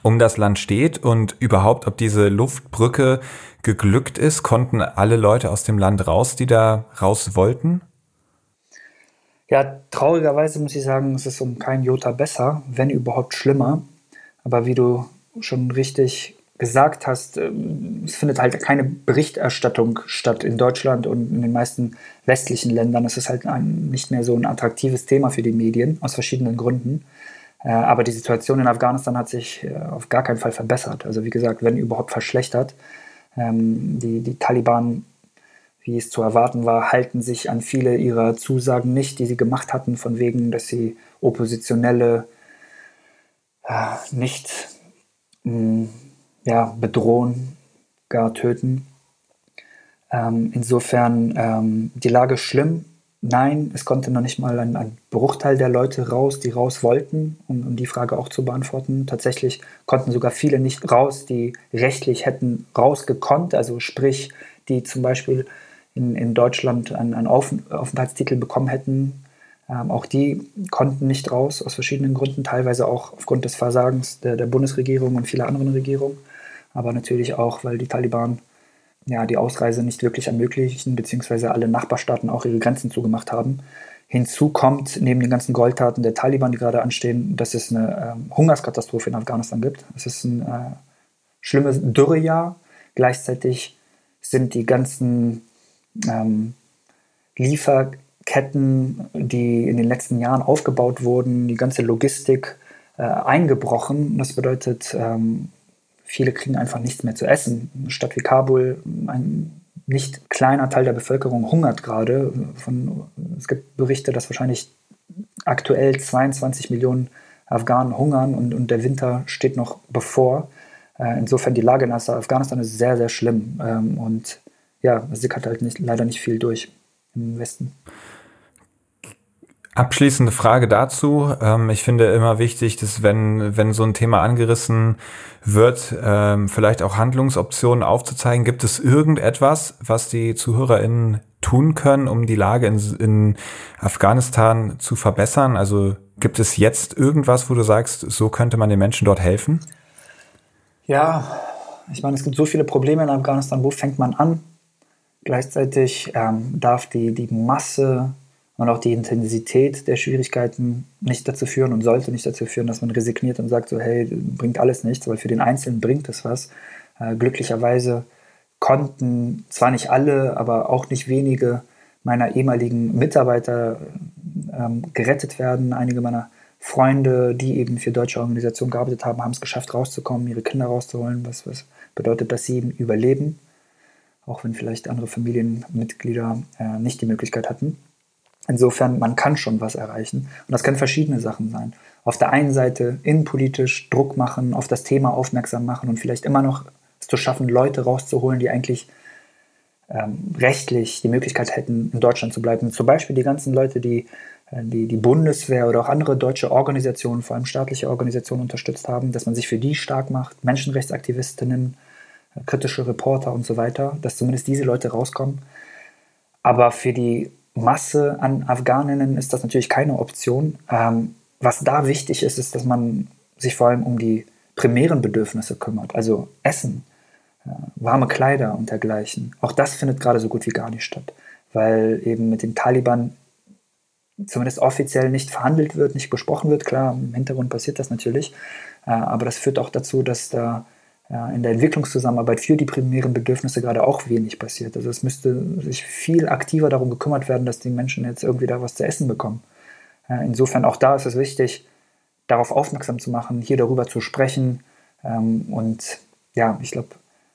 um das Land steht und überhaupt, ob diese Luftbrücke geglückt ist? Konnten alle Leute aus dem Land raus, die da raus wollten? Ja, traurigerweise muss ich sagen, es ist um kein Jota besser, wenn überhaupt schlimmer. Aber wie du schon richtig gesagt hast, ähm, es findet halt keine Berichterstattung statt in Deutschland und in den meisten westlichen Ländern. Es ist halt ein, nicht mehr so ein attraktives Thema für die Medien, aus verschiedenen Gründen. Äh, aber die Situation in Afghanistan hat sich äh, auf gar keinen Fall verbessert. Also wie gesagt, wenn überhaupt verschlechtert. Ähm, die, die Taliban wie es zu erwarten war, halten sich an viele ihrer Zusagen nicht, die sie gemacht hatten, von wegen, dass sie Oppositionelle äh, nicht mh, mm, ja, bedrohen, gar töten. Ähm, insofern ähm, die Lage schlimm. Nein, es konnte noch nicht mal ein, ein Bruchteil der Leute raus, die raus wollten, um, um, die Frage auch zu beantworten. Tatsächlich konnten sogar viele nicht raus, die rechtlich hätten rausgekonnt, also sprich, die zum Beispiel in, in Deutschland einen, einen Aufenthaltstitel bekommen hätten. Ähm, auch die konnten nicht raus, aus verschiedenen Gründen, teilweise auch aufgrund des Versagens der, der Bundesregierung und vieler anderen Regierungen, aber natürlich auch, weil die Taliban ja, die Ausreise nicht wirklich ermöglichen, beziehungsweise alle Nachbarstaaten auch ihre Grenzen zugemacht haben. Hinzu kommt, neben den ganzen Goldtaten der Taliban, die gerade anstehen, dass es eine ähm, Hungerskatastrophe in Afghanistan gibt. Es ist ein äh, schlimmes Dürrejahr. Gleichzeitig sind die ganzen ähm, Lieferketten, die in den letzten Jahren aufgebaut wurden, die ganze Logistik äh, eingebrochen. Das bedeutet, ähm, viele kriegen einfach nichts mehr zu essen. Eine Stadt wie Kabul, ein nicht kleiner Teil der Bevölkerung hungert gerade. Von, es gibt Berichte, dass wahrscheinlich aktuell 22 Millionen Afghanen hungern und, und der Winter steht noch bevor. Äh, insofern die Lage in Afghanistan ist sehr, sehr schlimm. Ähm, und ja, sickert halt nicht, leider nicht viel durch im Westen. Abschließende Frage dazu. Ähm, ich finde immer wichtig, dass wenn, wenn so ein Thema angerissen wird, ähm, vielleicht auch Handlungsoptionen aufzuzeigen. Gibt es irgendetwas, was die ZuhörerInnen tun können, um die Lage in, in Afghanistan zu verbessern? Also gibt es jetzt irgendwas, wo du sagst, so könnte man den Menschen dort helfen? Ja, ich meine, es gibt so viele Probleme in Afghanistan. Wo fängt man an? Gleichzeitig ähm, darf die, die Masse und auch die Intensität der Schwierigkeiten nicht dazu führen und sollte nicht dazu führen, dass man resigniert und sagt so, hey, bringt alles nichts, weil für den Einzelnen bringt es was. Äh, glücklicherweise konnten zwar nicht alle, aber auch nicht wenige meiner ehemaligen Mitarbeiter ähm, gerettet werden. Einige meiner Freunde, die eben für deutsche Organisationen gearbeitet haben, haben es geschafft, rauszukommen, ihre Kinder rauszuholen, was, was bedeutet, dass sie eben überleben, auch wenn vielleicht andere Familienmitglieder äh, nicht die Möglichkeit hatten. Insofern, man kann schon was erreichen. Und das können verschiedene Sachen sein. Auf der einen Seite innenpolitisch Druck machen, auf das Thema aufmerksam machen und vielleicht immer noch es zu schaffen, Leute rauszuholen, die eigentlich ähm, rechtlich die Möglichkeit hätten, in Deutschland zu bleiben. Zum Beispiel die ganzen Leute, die äh, die, die Bundeswehr oder auch andere deutsche Organisationen, vor allem staatliche Organisationen unterstützt haben, dass man sich für die stark macht, Menschenrechtsaktivistinnen, kritische Reporter und so weiter, dass zumindest diese Leute rauskommen. Aber für die Masse an Afghaninnen ist das natürlich keine Option. Ähm, was da wichtig ist, ist, dass man sich vor allem um die primären Bedürfnisse kümmert, also Essen, äh, warme Kleider und dergleichen. Auch das findet gerade so gut wie gar nicht statt, weil eben mit den Taliban zumindest offiziell nicht verhandelt wird, nicht besprochen wird. Klar, im Hintergrund passiert das natürlich, äh, aber das führt auch dazu, dass da ja, in der Entwicklungszusammenarbeit für die primären Bedürfnisse gerade auch wenig passiert. Also es müsste sich viel aktiver darum gekümmert werden, dass die Menschen jetzt irgendwie da was zu essen bekommen. Insofern auch da ist es wichtig, darauf aufmerksam zu machen, hier darüber zu sprechen. Ähm, und ja, ich glaube,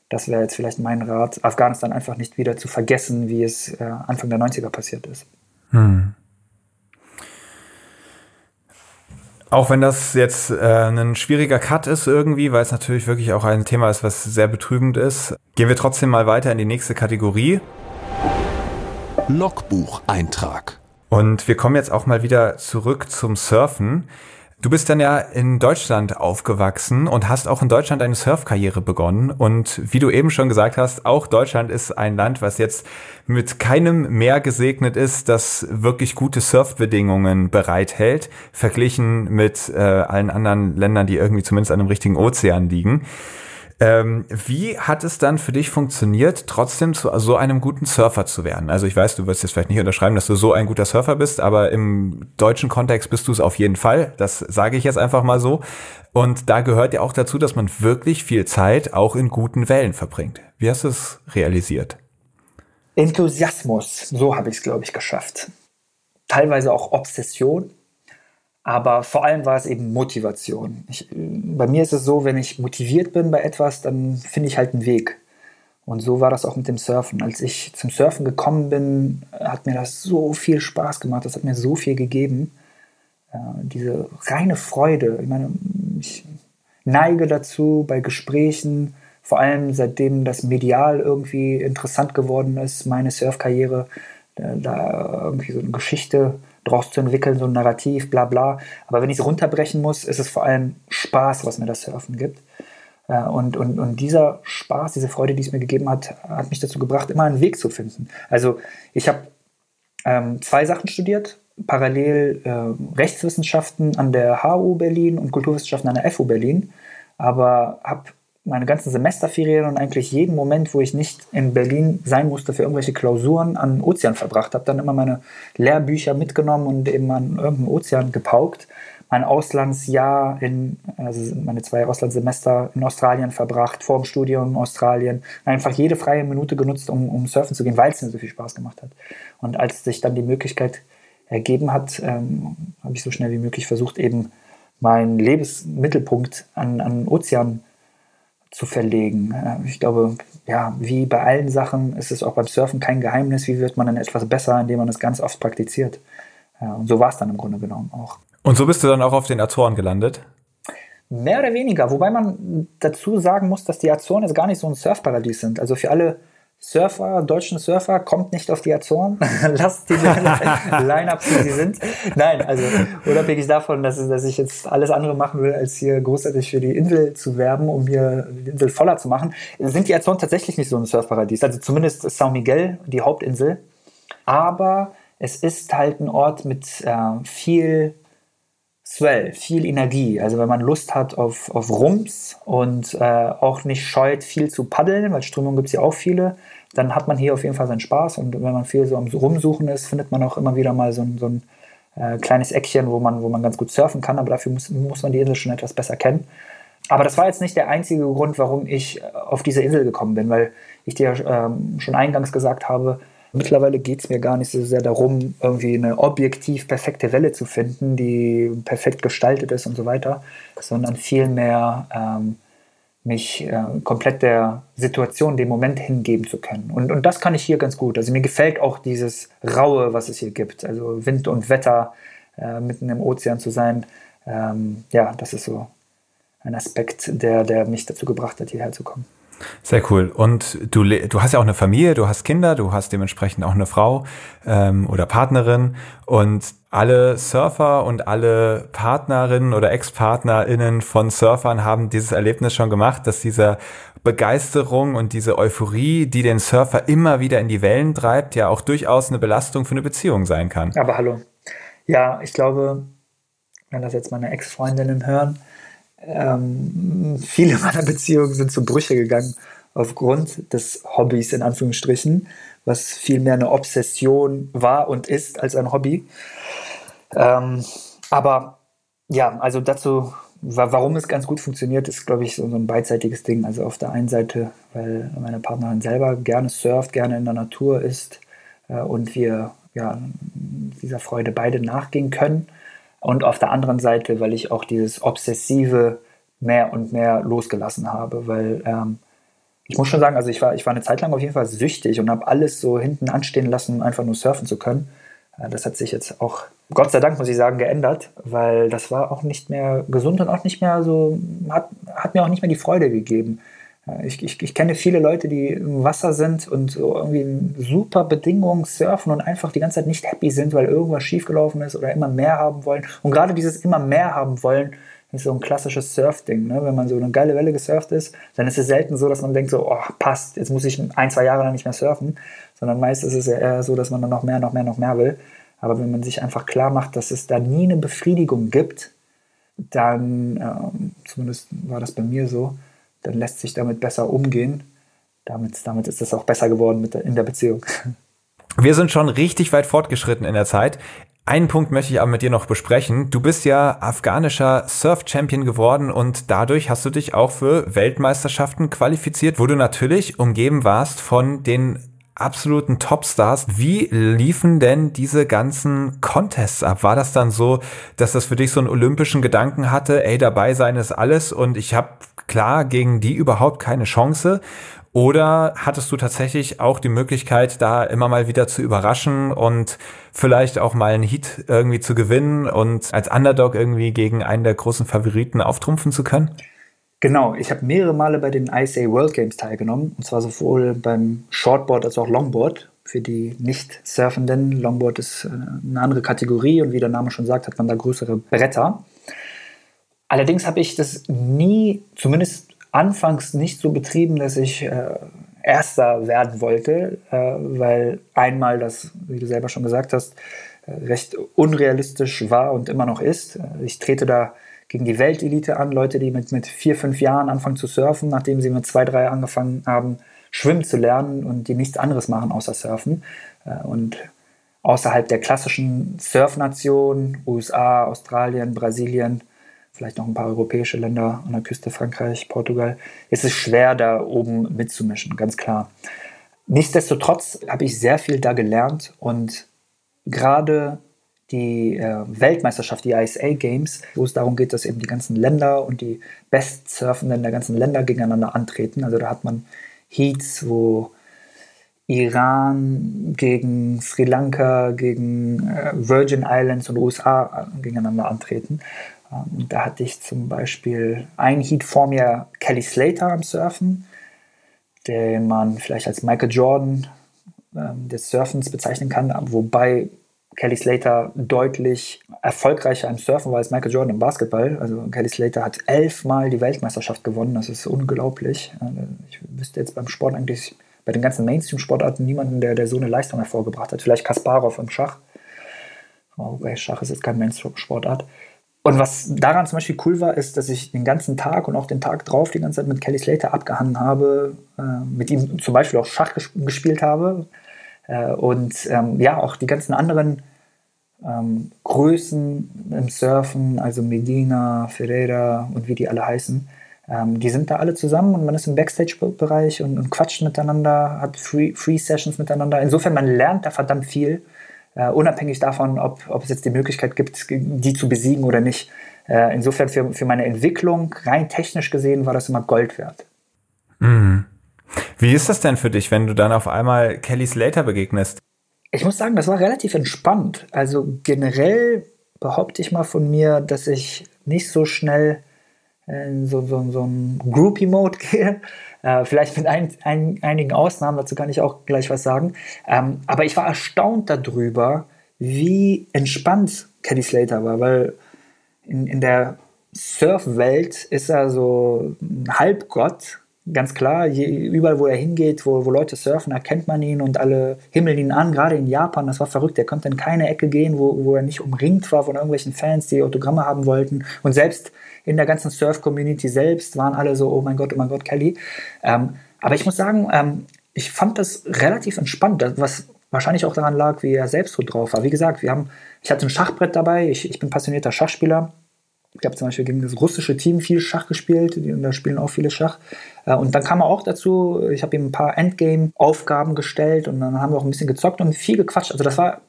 das wäre jetzt vielleicht mein Rat, Afghanistan einfach nicht wieder zu vergessen, wie es äh, Anfang der 90er passiert ist. Hm. Auch wenn das jetzt äh, ein schwieriger Cut ist irgendwie, weil es natürlich wirklich auch ein Thema ist, was sehr betrübend ist, gehen wir trotzdem mal weiter in die nächste Kategorie. Logbucheintrag. Und wir kommen jetzt auch mal wieder zurück zum Surfen. Du bist dann ja in Deutschland aufgewachsen und hast auch in Deutschland eine Surfkarriere begonnen. Und wie du eben schon gesagt hast, auch Deutschland ist ein Land, was jetzt mit keinem Meer gesegnet ist, das wirklich gute Surfbedingungen bereithält, verglichen mit äh, allen anderen Ländern, die irgendwie zumindest an einem richtigen Ozean liegen. Ähm, wie hat es dann für dich funktioniert, trotzdem zu so einem guten Surfer zu werden? Also ich weiß, du wirst jetzt vielleicht nicht unterschreiben, dass du so ein guter Surfer bist, aber im deutschen Kontext bist du es auf jeden Fall. Das sage ich jetzt einfach mal so. Und da gehört ja auch dazu, dass man wirklich viel Zeit auch in guten Wellen verbringt. Wie hast du es realisiert? Enthusiasmus, so habe ich es, glaube ich, geschafft. Teilweise auch Obsession, aber vor allem war es eben Motivation. Ich, bei mir ist es so, wenn ich motiviert bin bei etwas, dann finde ich halt einen Weg. Und so war das auch mit dem Surfen. Als ich zum Surfen gekommen bin, hat mir das so viel Spaß gemacht. Das hat mir so viel gegeben. Äh, diese reine Freude. Ich meine, ich neige dazu bei Gesprächen, vor allem seitdem das medial irgendwie interessant geworden ist, meine Surfkarriere, äh, da irgendwie so eine Geschichte draus zu entwickeln, so ein Narrativ, bla bla. Aber wenn ich es runterbrechen muss, ist es vor allem Spaß, was mir das Surfen gibt. Äh, und, und, und dieser Spaß, diese Freude, die es mir gegeben hat, hat mich dazu gebracht, immer einen Weg zu finden. Also ich habe ähm, zwei Sachen studiert, parallel äh, Rechtswissenschaften an der HU Berlin und Kulturwissenschaften an der FU Berlin, aber habe meine ganzen Semesterferien und eigentlich jeden Moment, wo ich nicht in Berlin sein musste für irgendwelche Klausuren, an Ozean verbracht. Habe dann immer meine Lehrbücher mitgenommen und eben an irgendeinem Ozean gepaukt. Mein Auslandsjahr in, also meine zwei Auslandssemester in Australien verbracht, vor dem Studium in Australien. Einfach jede freie Minute genutzt, um, um surfen zu gehen, weil es mir so viel Spaß gemacht hat. Und als sich dann die Möglichkeit ergeben hat, ähm, habe ich so schnell wie möglich versucht, eben meinen Lebensmittelpunkt an, an Ozean zu verlegen. Ich glaube, ja, wie bei allen Sachen ist es auch beim Surfen kein Geheimnis, wie wird man dann etwas besser, indem man es ganz oft praktiziert. Ja, und so war es dann im Grunde genommen auch. Und so bist du dann auch auf den Azoren gelandet? Mehr oder weniger, wobei man dazu sagen muss, dass die Azoren jetzt gar nicht so ein Surfparadies sind. Also für alle Surfer, deutschen Surfer, kommt nicht auf die Azoren. Lasst die Line-Ups, wie sie sind. Nein, also unabhängig davon, dass, dass ich jetzt alles andere machen will, als hier großartig für die Insel zu werben, um hier die Insel voller zu machen, sind die Azoren tatsächlich nicht so ein Surfparadies. Also zumindest São Miguel, die Hauptinsel. Aber es ist halt ein Ort mit äh, viel Swell, viel Energie. Also wenn man Lust hat auf, auf Rums und äh, auch nicht scheut, viel zu paddeln, weil Strömungen gibt es ja auch viele, dann hat man hier auf jeden Fall seinen Spaß. Und wenn man viel so am Rumsuchen ist, findet man auch immer wieder mal so ein, so ein äh, kleines Eckchen, wo man, wo man ganz gut surfen kann. Aber dafür muss, muss man die Insel schon etwas besser kennen. Aber das war jetzt nicht der einzige Grund, warum ich auf diese Insel gekommen bin, weil ich dir ähm, schon eingangs gesagt habe, Mittlerweile geht es mir gar nicht so sehr darum, irgendwie eine objektiv perfekte Welle zu finden, die perfekt gestaltet ist und so weiter, sondern vielmehr ähm, mich äh, komplett der Situation, dem Moment hingeben zu können. Und, und das kann ich hier ganz gut. Also mir gefällt auch dieses Raue, was es hier gibt. Also Wind und Wetter, äh, mitten im Ozean zu sein. Ähm, ja, das ist so ein Aspekt, der, der mich dazu gebracht hat, hierher zu kommen. Sehr cool. Und du, du hast ja auch eine Familie, du hast Kinder, du hast dementsprechend auch eine Frau ähm, oder Partnerin. Und alle Surfer und alle Partnerinnen oder Ex-PartnerInnen von Surfern haben dieses Erlebnis schon gemacht, dass diese Begeisterung und diese Euphorie, die den Surfer immer wieder in die Wellen treibt, ja auch durchaus eine Belastung für eine Beziehung sein kann. Aber hallo. Ja, ich glaube, wenn das jetzt meine Ex-Freundinnen hören, ähm, viele meiner Beziehungen sind zu Brüche gegangen aufgrund des Hobbys in Anführungsstrichen, was vielmehr eine Obsession war und ist als ein Hobby. Ähm, aber ja, also dazu, warum es ganz gut funktioniert, ist, glaube ich, so ein beidseitiges Ding. Also auf der einen Seite, weil meine Partnerin selber gerne surft, gerne in der Natur ist äh, und wir ja, dieser Freude beide nachgehen können. Und auf der anderen Seite, weil ich auch dieses Obsessive mehr und mehr losgelassen habe, weil ähm, ich muss schon sagen, also ich war, ich war eine Zeit lang auf jeden Fall süchtig und habe alles so hinten anstehen lassen, um einfach nur surfen zu können. Äh, das hat sich jetzt auch, Gott sei Dank, muss ich sagen, geändert, weil das war auch nicht mehr gesund und auch nicht mehr so, hat, hat mir auch nicht mehr die Freude gegeben. Ich, ich, ich, kenne viele Leute, die im Wasser sind und so irgendwie in super Bedingungen surfen und einfach die ganze Zeit nicht happy sind, weil irgendwas schiefgelaufen ist oder immer mehr haben wollen. Und gerade dieses immer mehr haben wollen, ist so ein klassisches Surf-Ding. Ne? Wenn man so eine geile Welle gesurft ist, dann ist es selten so, dass man denkt so, oh, passt, jetzt muss ich ein, zwei Jahre lang nicht mehr surfen, sondern meist ist es ja eher so, dass man dann noch mehr, noch mehr, noch mehr will. Aber wenn man sich einfach klar macht, dass es da nie eine Befriedigung gibt, dann, ähm, zumindest war das bei mir so, dann lässt sich damit besser umgehen. Damit, damit ist es auch besser geworden mit der, in der Beziehung. Wir sind schon richtig weit fortgeschritten in der Zeit. Einen Punkt möchte ich aber mit dir noch besprechen. Du bist ja afghanischer Surf-Champion geworden und dadurch hast du dich auch für Weltmeisterschaften qualifiziert, wo du natürlich umgeben warst von den absoluten Topstars. Wie liefen denn diese ganzen Contests ab? War das dann so, dass das für dich so einen olympischen Gedanken hatte, ey, dabei sein ist alles und ich habe klar gegen die überhaupt keine Chance? Oder hattest du tatsächlich auch die Möglichkeit, da immer mal wieder zu überraschen und vielleicht auch mal einen Heat irgendwie zu gewinnen und als Underdog irgendwie gegen einen der großen Favoriten auftrumpfen zu können? Genau, ich habe mehrere Male bei den ISA World Games teilgenommen, und zwar sowohl beim Shortboard als auch Longboard. Für die Nicht-Surfenden, Longboard ist äh, eine andere Kategorie und wie der Name schon sagt, hat man da größere Bretter. Allerdings habe ich das nie, zumindest anfangs nicht so betrieben, dass ich äh, Erster werden wollte, äh, weil einmal das, wie du selber schon gesagt hast, äh, recht unrealistisch war und immer noch ist. Ich trete da gegen die Weltelite an, Leute, die mit, mit vier, fünf Jahren anfangen zu surfen, nachdem sie mit zwei, drei angefangen haben, schwimmen zu lernen und die nichts anderes machen außer surfen. Äh, und außerhalb der klassischen Surfnationen, USA, Australien, Brasilien, vielleicht noch ein paar europäische Länder an der Küste, Frankreich, Portugal, ist es schwer, da oben mitzumischen, ganz klar. Nichtsdestotrotz habe ich sehr viel da gelernt und gerade die äh, Weltmeisterschaft, die ISA Games, wo es darum geht, dass eben die ganzen Länder und die Bestsurfenden der ganzen Länder gegeneinander antreten. Also da hat man Heats, wo Iran gegen Sri Lanka, gegen äh, Virgin Islands und USA äh, gegeneinander antreten. Ähm, da hatte ich zum Beispiel ein Heat vor mir Kelly Slater am Surfen, den man vielleicht als Michael Jordan ähm, des Surfens bezeichnen kann, wobei Kelly Slater deutlich erfolgreicher im Surfen war als Michael Jordan im Basketball. Also Kelly Slater hat elfmal die Weltmeisterschaft gewonnen. Das ist unglaublich. Ich wüsste jetzt beim Sport eigentlich bei den ganzen Mainstream-Sportarten niemanden, der, der so eine Leistung hervorgebracht hat. Vielleicht Kasparov im Schach. Wobei Schach ist jetzt kein Mainstream-Sportart. Und was daran zum Beispiel cool war, ist, dass ich den ganzen Tag und auch den Tag drauf die ganze Zeit mit Kelly Slater abgehangen habe, äh, mit ihm zum Beispiel auch Schach ges gespielt habe äh, und ähm, ja, auch die ganzen anderen ähm, Größen im Surfen, also Medina, Ferreira und wie die alle heißen, ähm, die sind da alle zusammen und man ist im Backstage-Bereich und, und, quatscht miteinander, hat Free-Sessions Free miteinander. Insofern, man lernt da verdammt viel, äh, unabhängig davon, ob, ob es jetzt die Möglichkeit gibt, die zu besiegen oder nicht. Äh, insofern für, für meine Entwicklung, rein technisch gesehen, war das immer Gold wert. Mhm. Wie ist das denn für dich, wenn du dann auf einmal Kelly Slater begegnest? Ich muss sagen, das war relativ entspannt. Also generell behaupte ich mal von mir, dass ich nicht so schnell in so, so, so einen Groupie-Mode gehe. Äh, vielleicht mit ein, ein, einigen Ausnahmen, dazu kann ich auch gleich was sagen. Ähm, aber ich war erstaunt darüber, wie entspannt Kelly Slater war, weil in, in der Surf-Welt ist er so ein Halbgott, ganz klar, je, überall wo er hingeht, wo, wo Leute surfen, erkennt man ihn und alle himmeln ihn an, gerade in Japan, das war verrückt, er konnte in keine Ecke gehen, wo, wo er nicht umringt war von irgendwelchen Fans, die Autogramme haben wollten und selbst in der ganzen Surf-Community selbst waren alle so, oh mein Gott, oh mein Gott, Kelly. Ähm, aber ich muss sagen, ähm, ich fand das relativ entspannt, was wahrscheinlich auch daran lag, wie er selbst so drauf war. Wie gesagt, wir haben, ich hatte ein Schachbrett dabei, ich, ich bin passionierter Schachspieler ich habe zum Beispiel gegen das russische Team viel Schach gespielt, und da spielen auch viele Schach. Äh, und dann kam er auch dazu, ich habe ihm ein paar Endgame-Aufgaben gestellt und dann haben wir auch ein bisschen gezockt und viel gequatscht. Also das war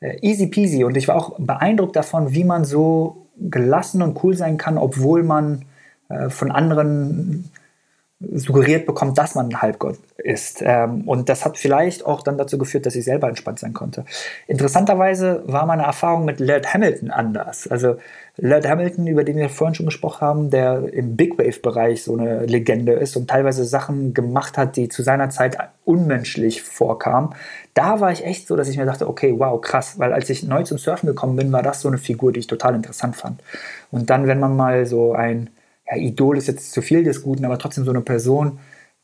äh, easy peasy und ich war auch beeindruckt davon, wie man so gelassen und cool sein kann, obwohl man äh, von anderen suggeriert bekommt, dass man ein Halbgott ist. Ähm, und das hat vielleicht auch dann dazu geführt, dass ich selber entspannt sein konnte. Interessanterweise war meine Erfahrung mit Laird Hamilton anders. Also Laird Hamilton, über den wir vorhin schon gesprochen haben, der im Big Wave-Bereich so eine Legende ist und teilweise Sachen gemacht hat, die zu seiner Zeit unmenschlich vorkamen. Da war ich echt so, dass ich mir dachte, okay, wow, krass, weil als ich neu zum Surfen gekommen bin, war das so eine Figur, die ich total interessant fand. Und dann, wenn man mal so ein ja, Idol ist jetzt zu viel des Guten, aber trotzdem so eine Person,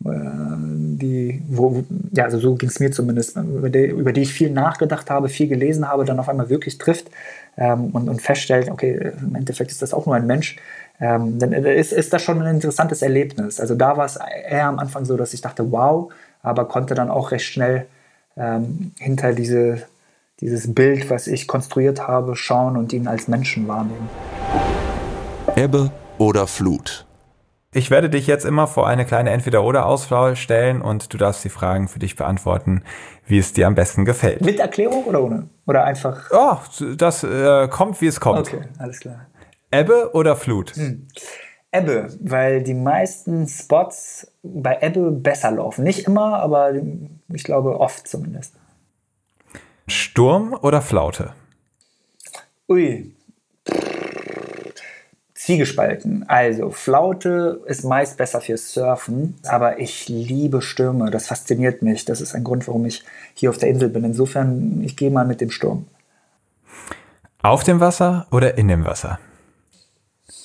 äh, die, wo, ja, also so ging es mir zumindest, über die, über die, ich viel nachgedacht habe, viel gelesen habe, dann auf einmal wirklich trifft ähm, und, und feststellt, okay, im Endeffekt ist das auch nur ein Mensch, ähm, dann ist, ist das schon ein interessantes Erlebnis. Also da war es eher am Anfang so, dass ich dachte, wow, aber konnte dann auch recht schnell ähm, hinter diese, dieses Bild, was ich konstruiert habe, schauen und ihn als Menschen wahrnehmen. Ebbe oder Flut? Ich werde dich jetzt immer vor eine kleine Entweder-Oder-Auswahl stellen und du darfst die Fragen für dich beantworten, wie es dir am besten gefällt. Mit Erklärung oder ohne? Oder einfach? Oh, das äh, kommt, wie es kommt. Okay, alles klar. Ebbe oder Flut? Hm. Ebbe, weil die meisten Spots bei Ebbe besser laufen. Nicht immer, aber ich glaube oft zumindest. Sturm oder Flaute? Ui, Zwiegespalten. Also, Flaute ist meist besser fürs Surfen, aber ich liebe Stürme. Das fasziniert mich. Das ist ein Grund, warum ich hier auf der Insel bin. Insofern, ich gehe mal mit dem Sturm. Auf dem Wasser oder in dem Wasser?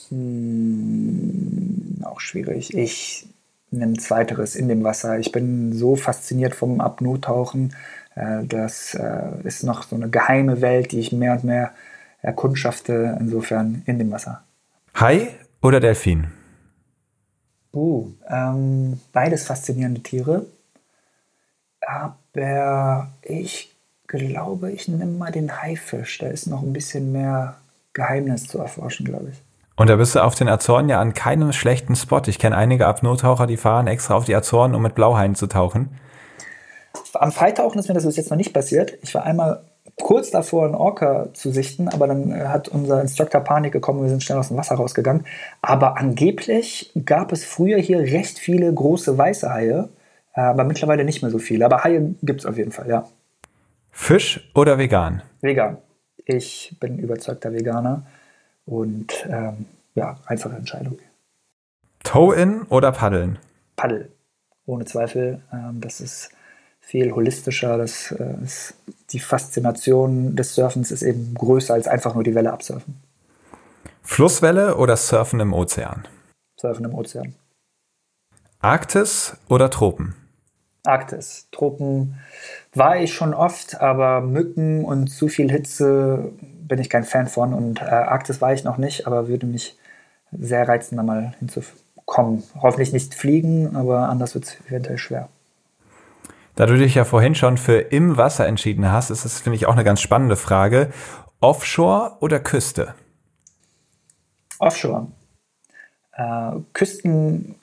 Hm, auch schwierig. Ich nehme zweiteres in dem Wasser. Ich bin so fasziniert vom Apnoe-Tauchen. Äh, das äh, ist noch so eine geheime Welt, die ich mehr und mehr erkundschafte. Insofern in dem Wasser. Hai oder Delfin? Uh, ähm, beides faszinierende Tiere. Aber ich glaube, ich nehme mal den Haifisch. Da ist noch ein bisschen mehr Geheimnis zu erforschen, glaube ich. Und da bist du auf den Azoren ja an keinem schlechten Spot. Ich kenne einige Apnoe-Taucher, die fahren extra auf die Azoren, um mit Blauhaien zu tauchen. Am Freitauchen ist mir das bis jetzt noch nicht passiert. Ich war einmal kurz davor, einen Orca zu sichten, aber dann äh, hat unser Instructor Panik bekommen, wir sind schnell aus dem Wasser rausgegangen. Aber angeblich gab es früher hier recht viele große weiße Haie, äh, aber mittlerweile nicht mehr so viele. Aber Haie gibt es auf jeden Fall, ja. Fisch oder vegan? Vegan. Ich bin überzeugter Veganer und ähm, ja, einfache Entscheidung. Toe-in oder Paddeln? Paddel, ohne Zweifel. Ähm, das ist viel holistischer. Das äh, ist, die Faszination des Surfens ist eben größer als einfach nur die Welle absurfen. Flusswelle oder Surfen im Ozean? Surfen im Ozean. Arktis oder Tropen? Arktis. Tropen war ich schon oft, aber Mücken und zu viel Hitze bin ich kein Fan von. Und äh, Arktis war ich noch nicht, aber würde mich sehr reizen, da mal hinzukommen. Hoffentlich nicht fliegen, aber anders wird es eventuell schwer. Da du dich ja vorhin schon für im Wasser entschieden hast, ist das, finde ich, auch eine ganz spannende Frage. Offshore oder Küste? Offshore. Äh, Küsten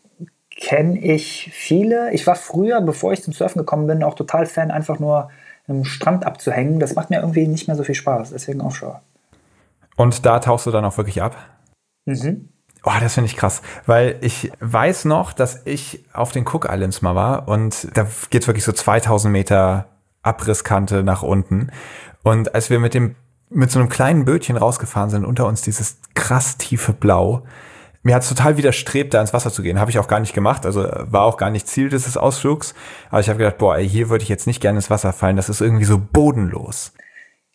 kenne ich viele. Ich war früher, bevor ich zum Surfen gekommen bin, auch total Fan, einfach nur im Strand abzuhängen. Das macht mir irgendwie nicht mehr so viel Spaß, deswegen Offshore. Und da tauchst du dann auch wirklich ab? Mhm. Oh, das finde ich krass, weil ich weiß noch, dass ich auf den Cook Islands mal war und da geht es wirklich so 2000 Meter Abrisskante nach unten. Und als wir mit dem mit so einem kleinen Bötchen rausgefahren sind, unter uns dieses krass tiefe Blau, mir hat es total widerstrebt, da ins Wasser zu gehen. Habe ich auch gar nicht gemacht. Also war auch gar nicht Ziel dieses Ausflugs. Aber ich habe gedacht, boah, ey, hier würde ich jetzt nicht gerne ins Wasser fallen. Das ist irgendwie so bodenlos.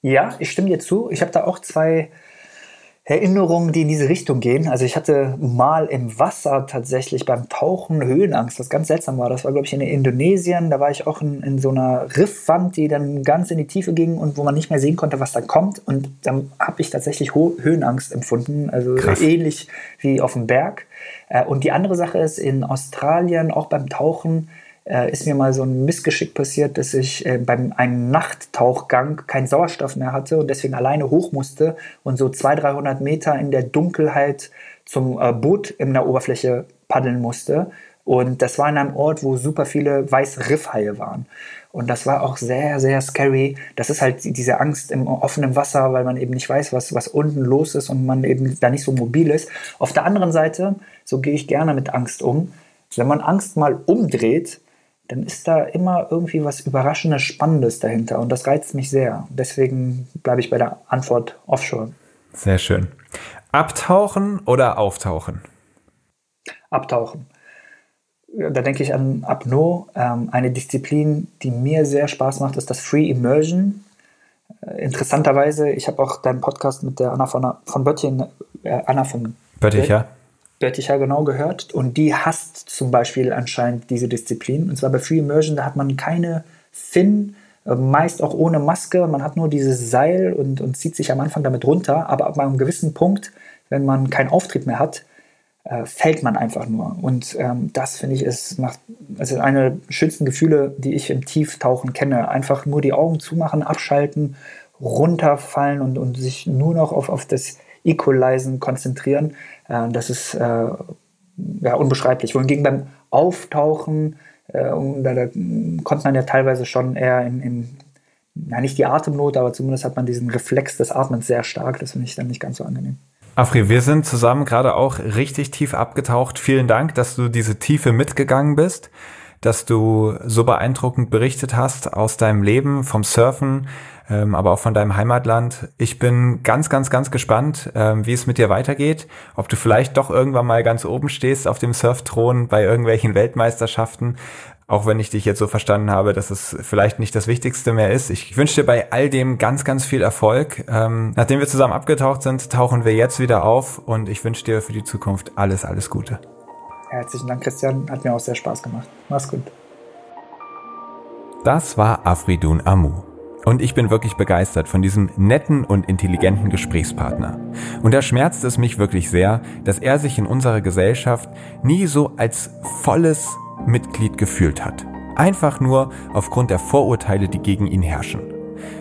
Ja, ich stimme dir zu. Ich habe da auch zwei Erinnerungen, die in diese Richtung gehen. Also ich hatte mal im Wasser tatsächlich beim Tauchen Höhenangst, was ganz seltsam war. Das war, glaube ich, in Indonesien. Da war ich auch in, in so einer Riffwand, die dann ganz in die Tiefe ging und wo man nicht mehr sehen konnte, was da kommt. Und dann habe ich tatsächlich Ho Höhenangst empfunden. Also Krass. ähnlich wie auf dem Berg. Äh, und die andere Sache ist, in Australien, auch beim Tauchen, äh, ist mir mal so ein Missgeschick passiert, dass ich äh, beim einem Nachttauchgang keinen Sauerstoff mehr hatte und deswegen alleine hoch musste und so 200, 300 Meter in der Dunkelheit zum äh, Boot in der Oberfläche paddeln musste. Und das war in einem Ort, wo super viele weiße Riffhaie waren. Und das war auch sehr, sehr scary. Das ist halt diese Angst im offenen Wasser, weil man eben nicht weiß, was, was unten los ist und man eben da nicht so mobil ist. Auf der anderen Seite, so gehe ich gerne mit Angst um. Wenn man Angst mal umdreht, dann ist da immer irgendwie was Überraschendes, Spannendes dahinter und das reizt mich sehr. Deswegen bleibe ich bei der Antwort Offshore. Sehr schön. Abtauchen oder auftauchen? Abtauchen. Da denke ich an Apnoe. Ähm, eine Disziplin, die mir sehr Spaß macht, ist das Free Immersion. Äh, interessanterweise, ich habe auch deinen Podcast mit der Anna von, von Böttchen, äh, Anna von Böttcher. Bötticher genau gehört. Und die hasst zum Beispiel anscheinend diese Disziplin. Und zwar bei Free Immersion, da hat man keine Fin, äh, meist auch ohne Maske. Man hat nur dieses Seil und, und zieht sich am Anfang damit runter. Aber ab einem gewissen Punkt, wenn man keinen Auftrieb mehr hat, äh, fällt man einfach nur. Und ähm, das finde ich ist, macht, also eine der schönsten Gefühle, die ich im Tieftauchen kenne. Einfach nur die Augen zumachen, abschalten, runterfallen und, und sich nur noch auf, auf das Equalizen konzentrieren. Äh, das ist äh, ja, unbeschreiblich. Wohingegen beim Auftauchen, äh, da, da, kommt man ja teilweise schon eher in, in na, nicht die Atemnot, aber zumindest hat man diesen Reflex des Atmens sehr stark. Das finde ich dann nicht ganz so angenehm. Afri, wir sind zusammen gerade auch richtig tief abgetaucht. Vielen Dank, dass du diese Tiefe mitgegangen bist, dass du so beeindruckend berichtet hast aus deinem Leben, vom Surfen, ähm, aber auch von deinem Heimatland. Ich bin ganz, ganz, ganz gespannt, ähm, wie es mit dir weitergeht. Ob du vielleicht doch irgendwann mal ganz oben stehst auf dem Surfthron bei irgendwelchen Weltmeisterschaften. Auch wenn ich dich jetzt so verstanden habe, dass es vielleicht nicht das Wichtigste mehr ist. Ich wünsche dir bei all dem ganz, ganz viel Erfolg. Ähm, nachdem wir zusammen abgetaucht sind, tauchen wir jetzt wieder auf und ich wünsche dir für die Zukunft alles, alles Gute. Herzlichen Dank, Christian. Hat mir auch sehr Spaß gemacht. Mach's gut. Das war Afridun Amu. Und ich bin wirklich begeistert von diesem netten und intelligenten Gesprächspartner. Und da schmerzt es mich wirklich sehr, dass er sich in unserer Gesellschaft nie so als volles Mitglied gefühlt hat. Einfach nur aufgrund der Vorurteile, die gegen ihn herrschen.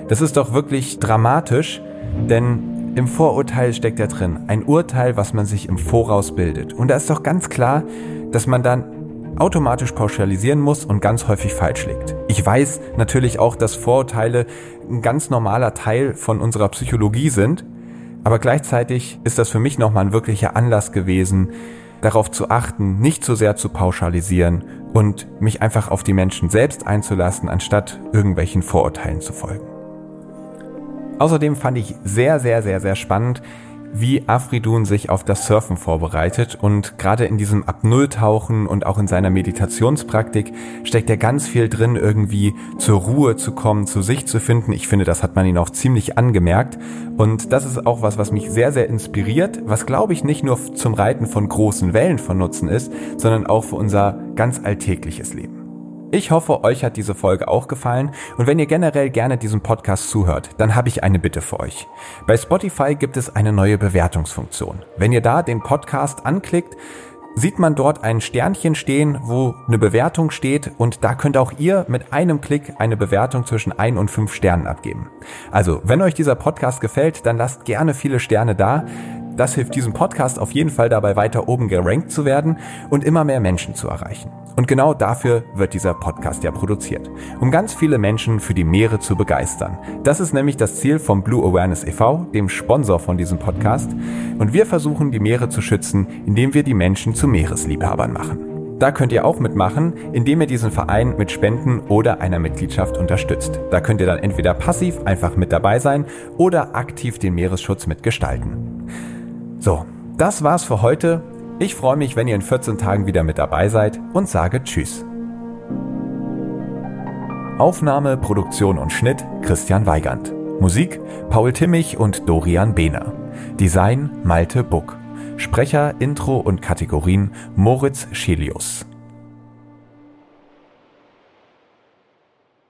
Das ist doch wirklich dramatisch, denn im Vorurteil steckt ja drin ein Urteil, was man sich im Voraus bildet. Und da ist doch ganz klar, dass man dann automatisch pauschalisieren muss und ganz häufig falsch liegt. Ich weiß natürlich auch, dass Vorurteile ein ganz normaler Teil von unserer Psychologie sind, aber gleichzeitig ist das für mich nochmal ein wirklicher Anlass gewesen, darauf zu achten, nicht zu sehr zu pauschalisieren und mich einfach auf die Menschen selbst einzulassen, anstatt irgendwelchen Vorurteilen zu folgen. Außerdem fand ich sehr, sehr, sehr, sehr spannend, wie Afridun sich auf das Surfen vorbereitet und gerade in diesem Ab-Null-Tauchen und auch in seiner Meditationspraktik steckt er ganz viel drin, irgendwie zur Ruhe zu kommen, zu sich zu finden. Ich finde, das hat man ihn auch ziemlich angemerkt und das ist auch was, was mich sehr, sehr inspiriert, was glaube ich nicht nur zum Reiten von großen Wellen von Nutzen ist, sondern auch für unser ganz alltägliches Leben. Ich hoffe, euch hat diese Folge auch gefallen und wenn ihr generell gerne diesem Podcast zuhört, dann habe ich eine Bitte für euch. Bei Spotify gibt es eine neue Bewertungsfunktion. Wenn ihr da den Podcast anklickt, sieht man dort ein Sternchen stehen, wo eine Bewertung steht und da könnt auch ihr mit einem Klick eine Bewertung zwischen ein und fünf Sternen abgeben. Also, wenn euch dieser Podcast gefällt, dann lasst gerne viele Sterne da. Das hilft diesem Podcast auf jeden Fall dabei, weiter oben gerankt zu werden und immer mehr Menschen zu erreichen. Und genau dafür wird dieser Podcast ja produziert, um ganz viele Menschen für die Meere zu begeistern. Das ist nämlich das Ziel vom Blue Awareness e.V., dem Sponsor von diesem Podcast. Und wir versuchen, die Meere zu schützen, indem wir die Menschen zu Meeresliebhabern machen. Da könnt ihr auch mitmachen, indem ihr diesen Verein mit Spenden oder einer Mitgliedschaft unterstützt. Da könnt ihr dann entweder passiv einfach mit dabei sein oder aktiv den Meeresschutz mitgestalten. So, das war's für heute. Ich freue mich, wenn ihr in 14 Tagen wieder mit dabei seid und sage Tschüss. Aufnahme, Produktion und Schnitt Christian Weigand. Musik Paul Timmich und Dorian Behner. Design Malte Buck. Sprecher, Intro und Kategorien Moritz Schelius.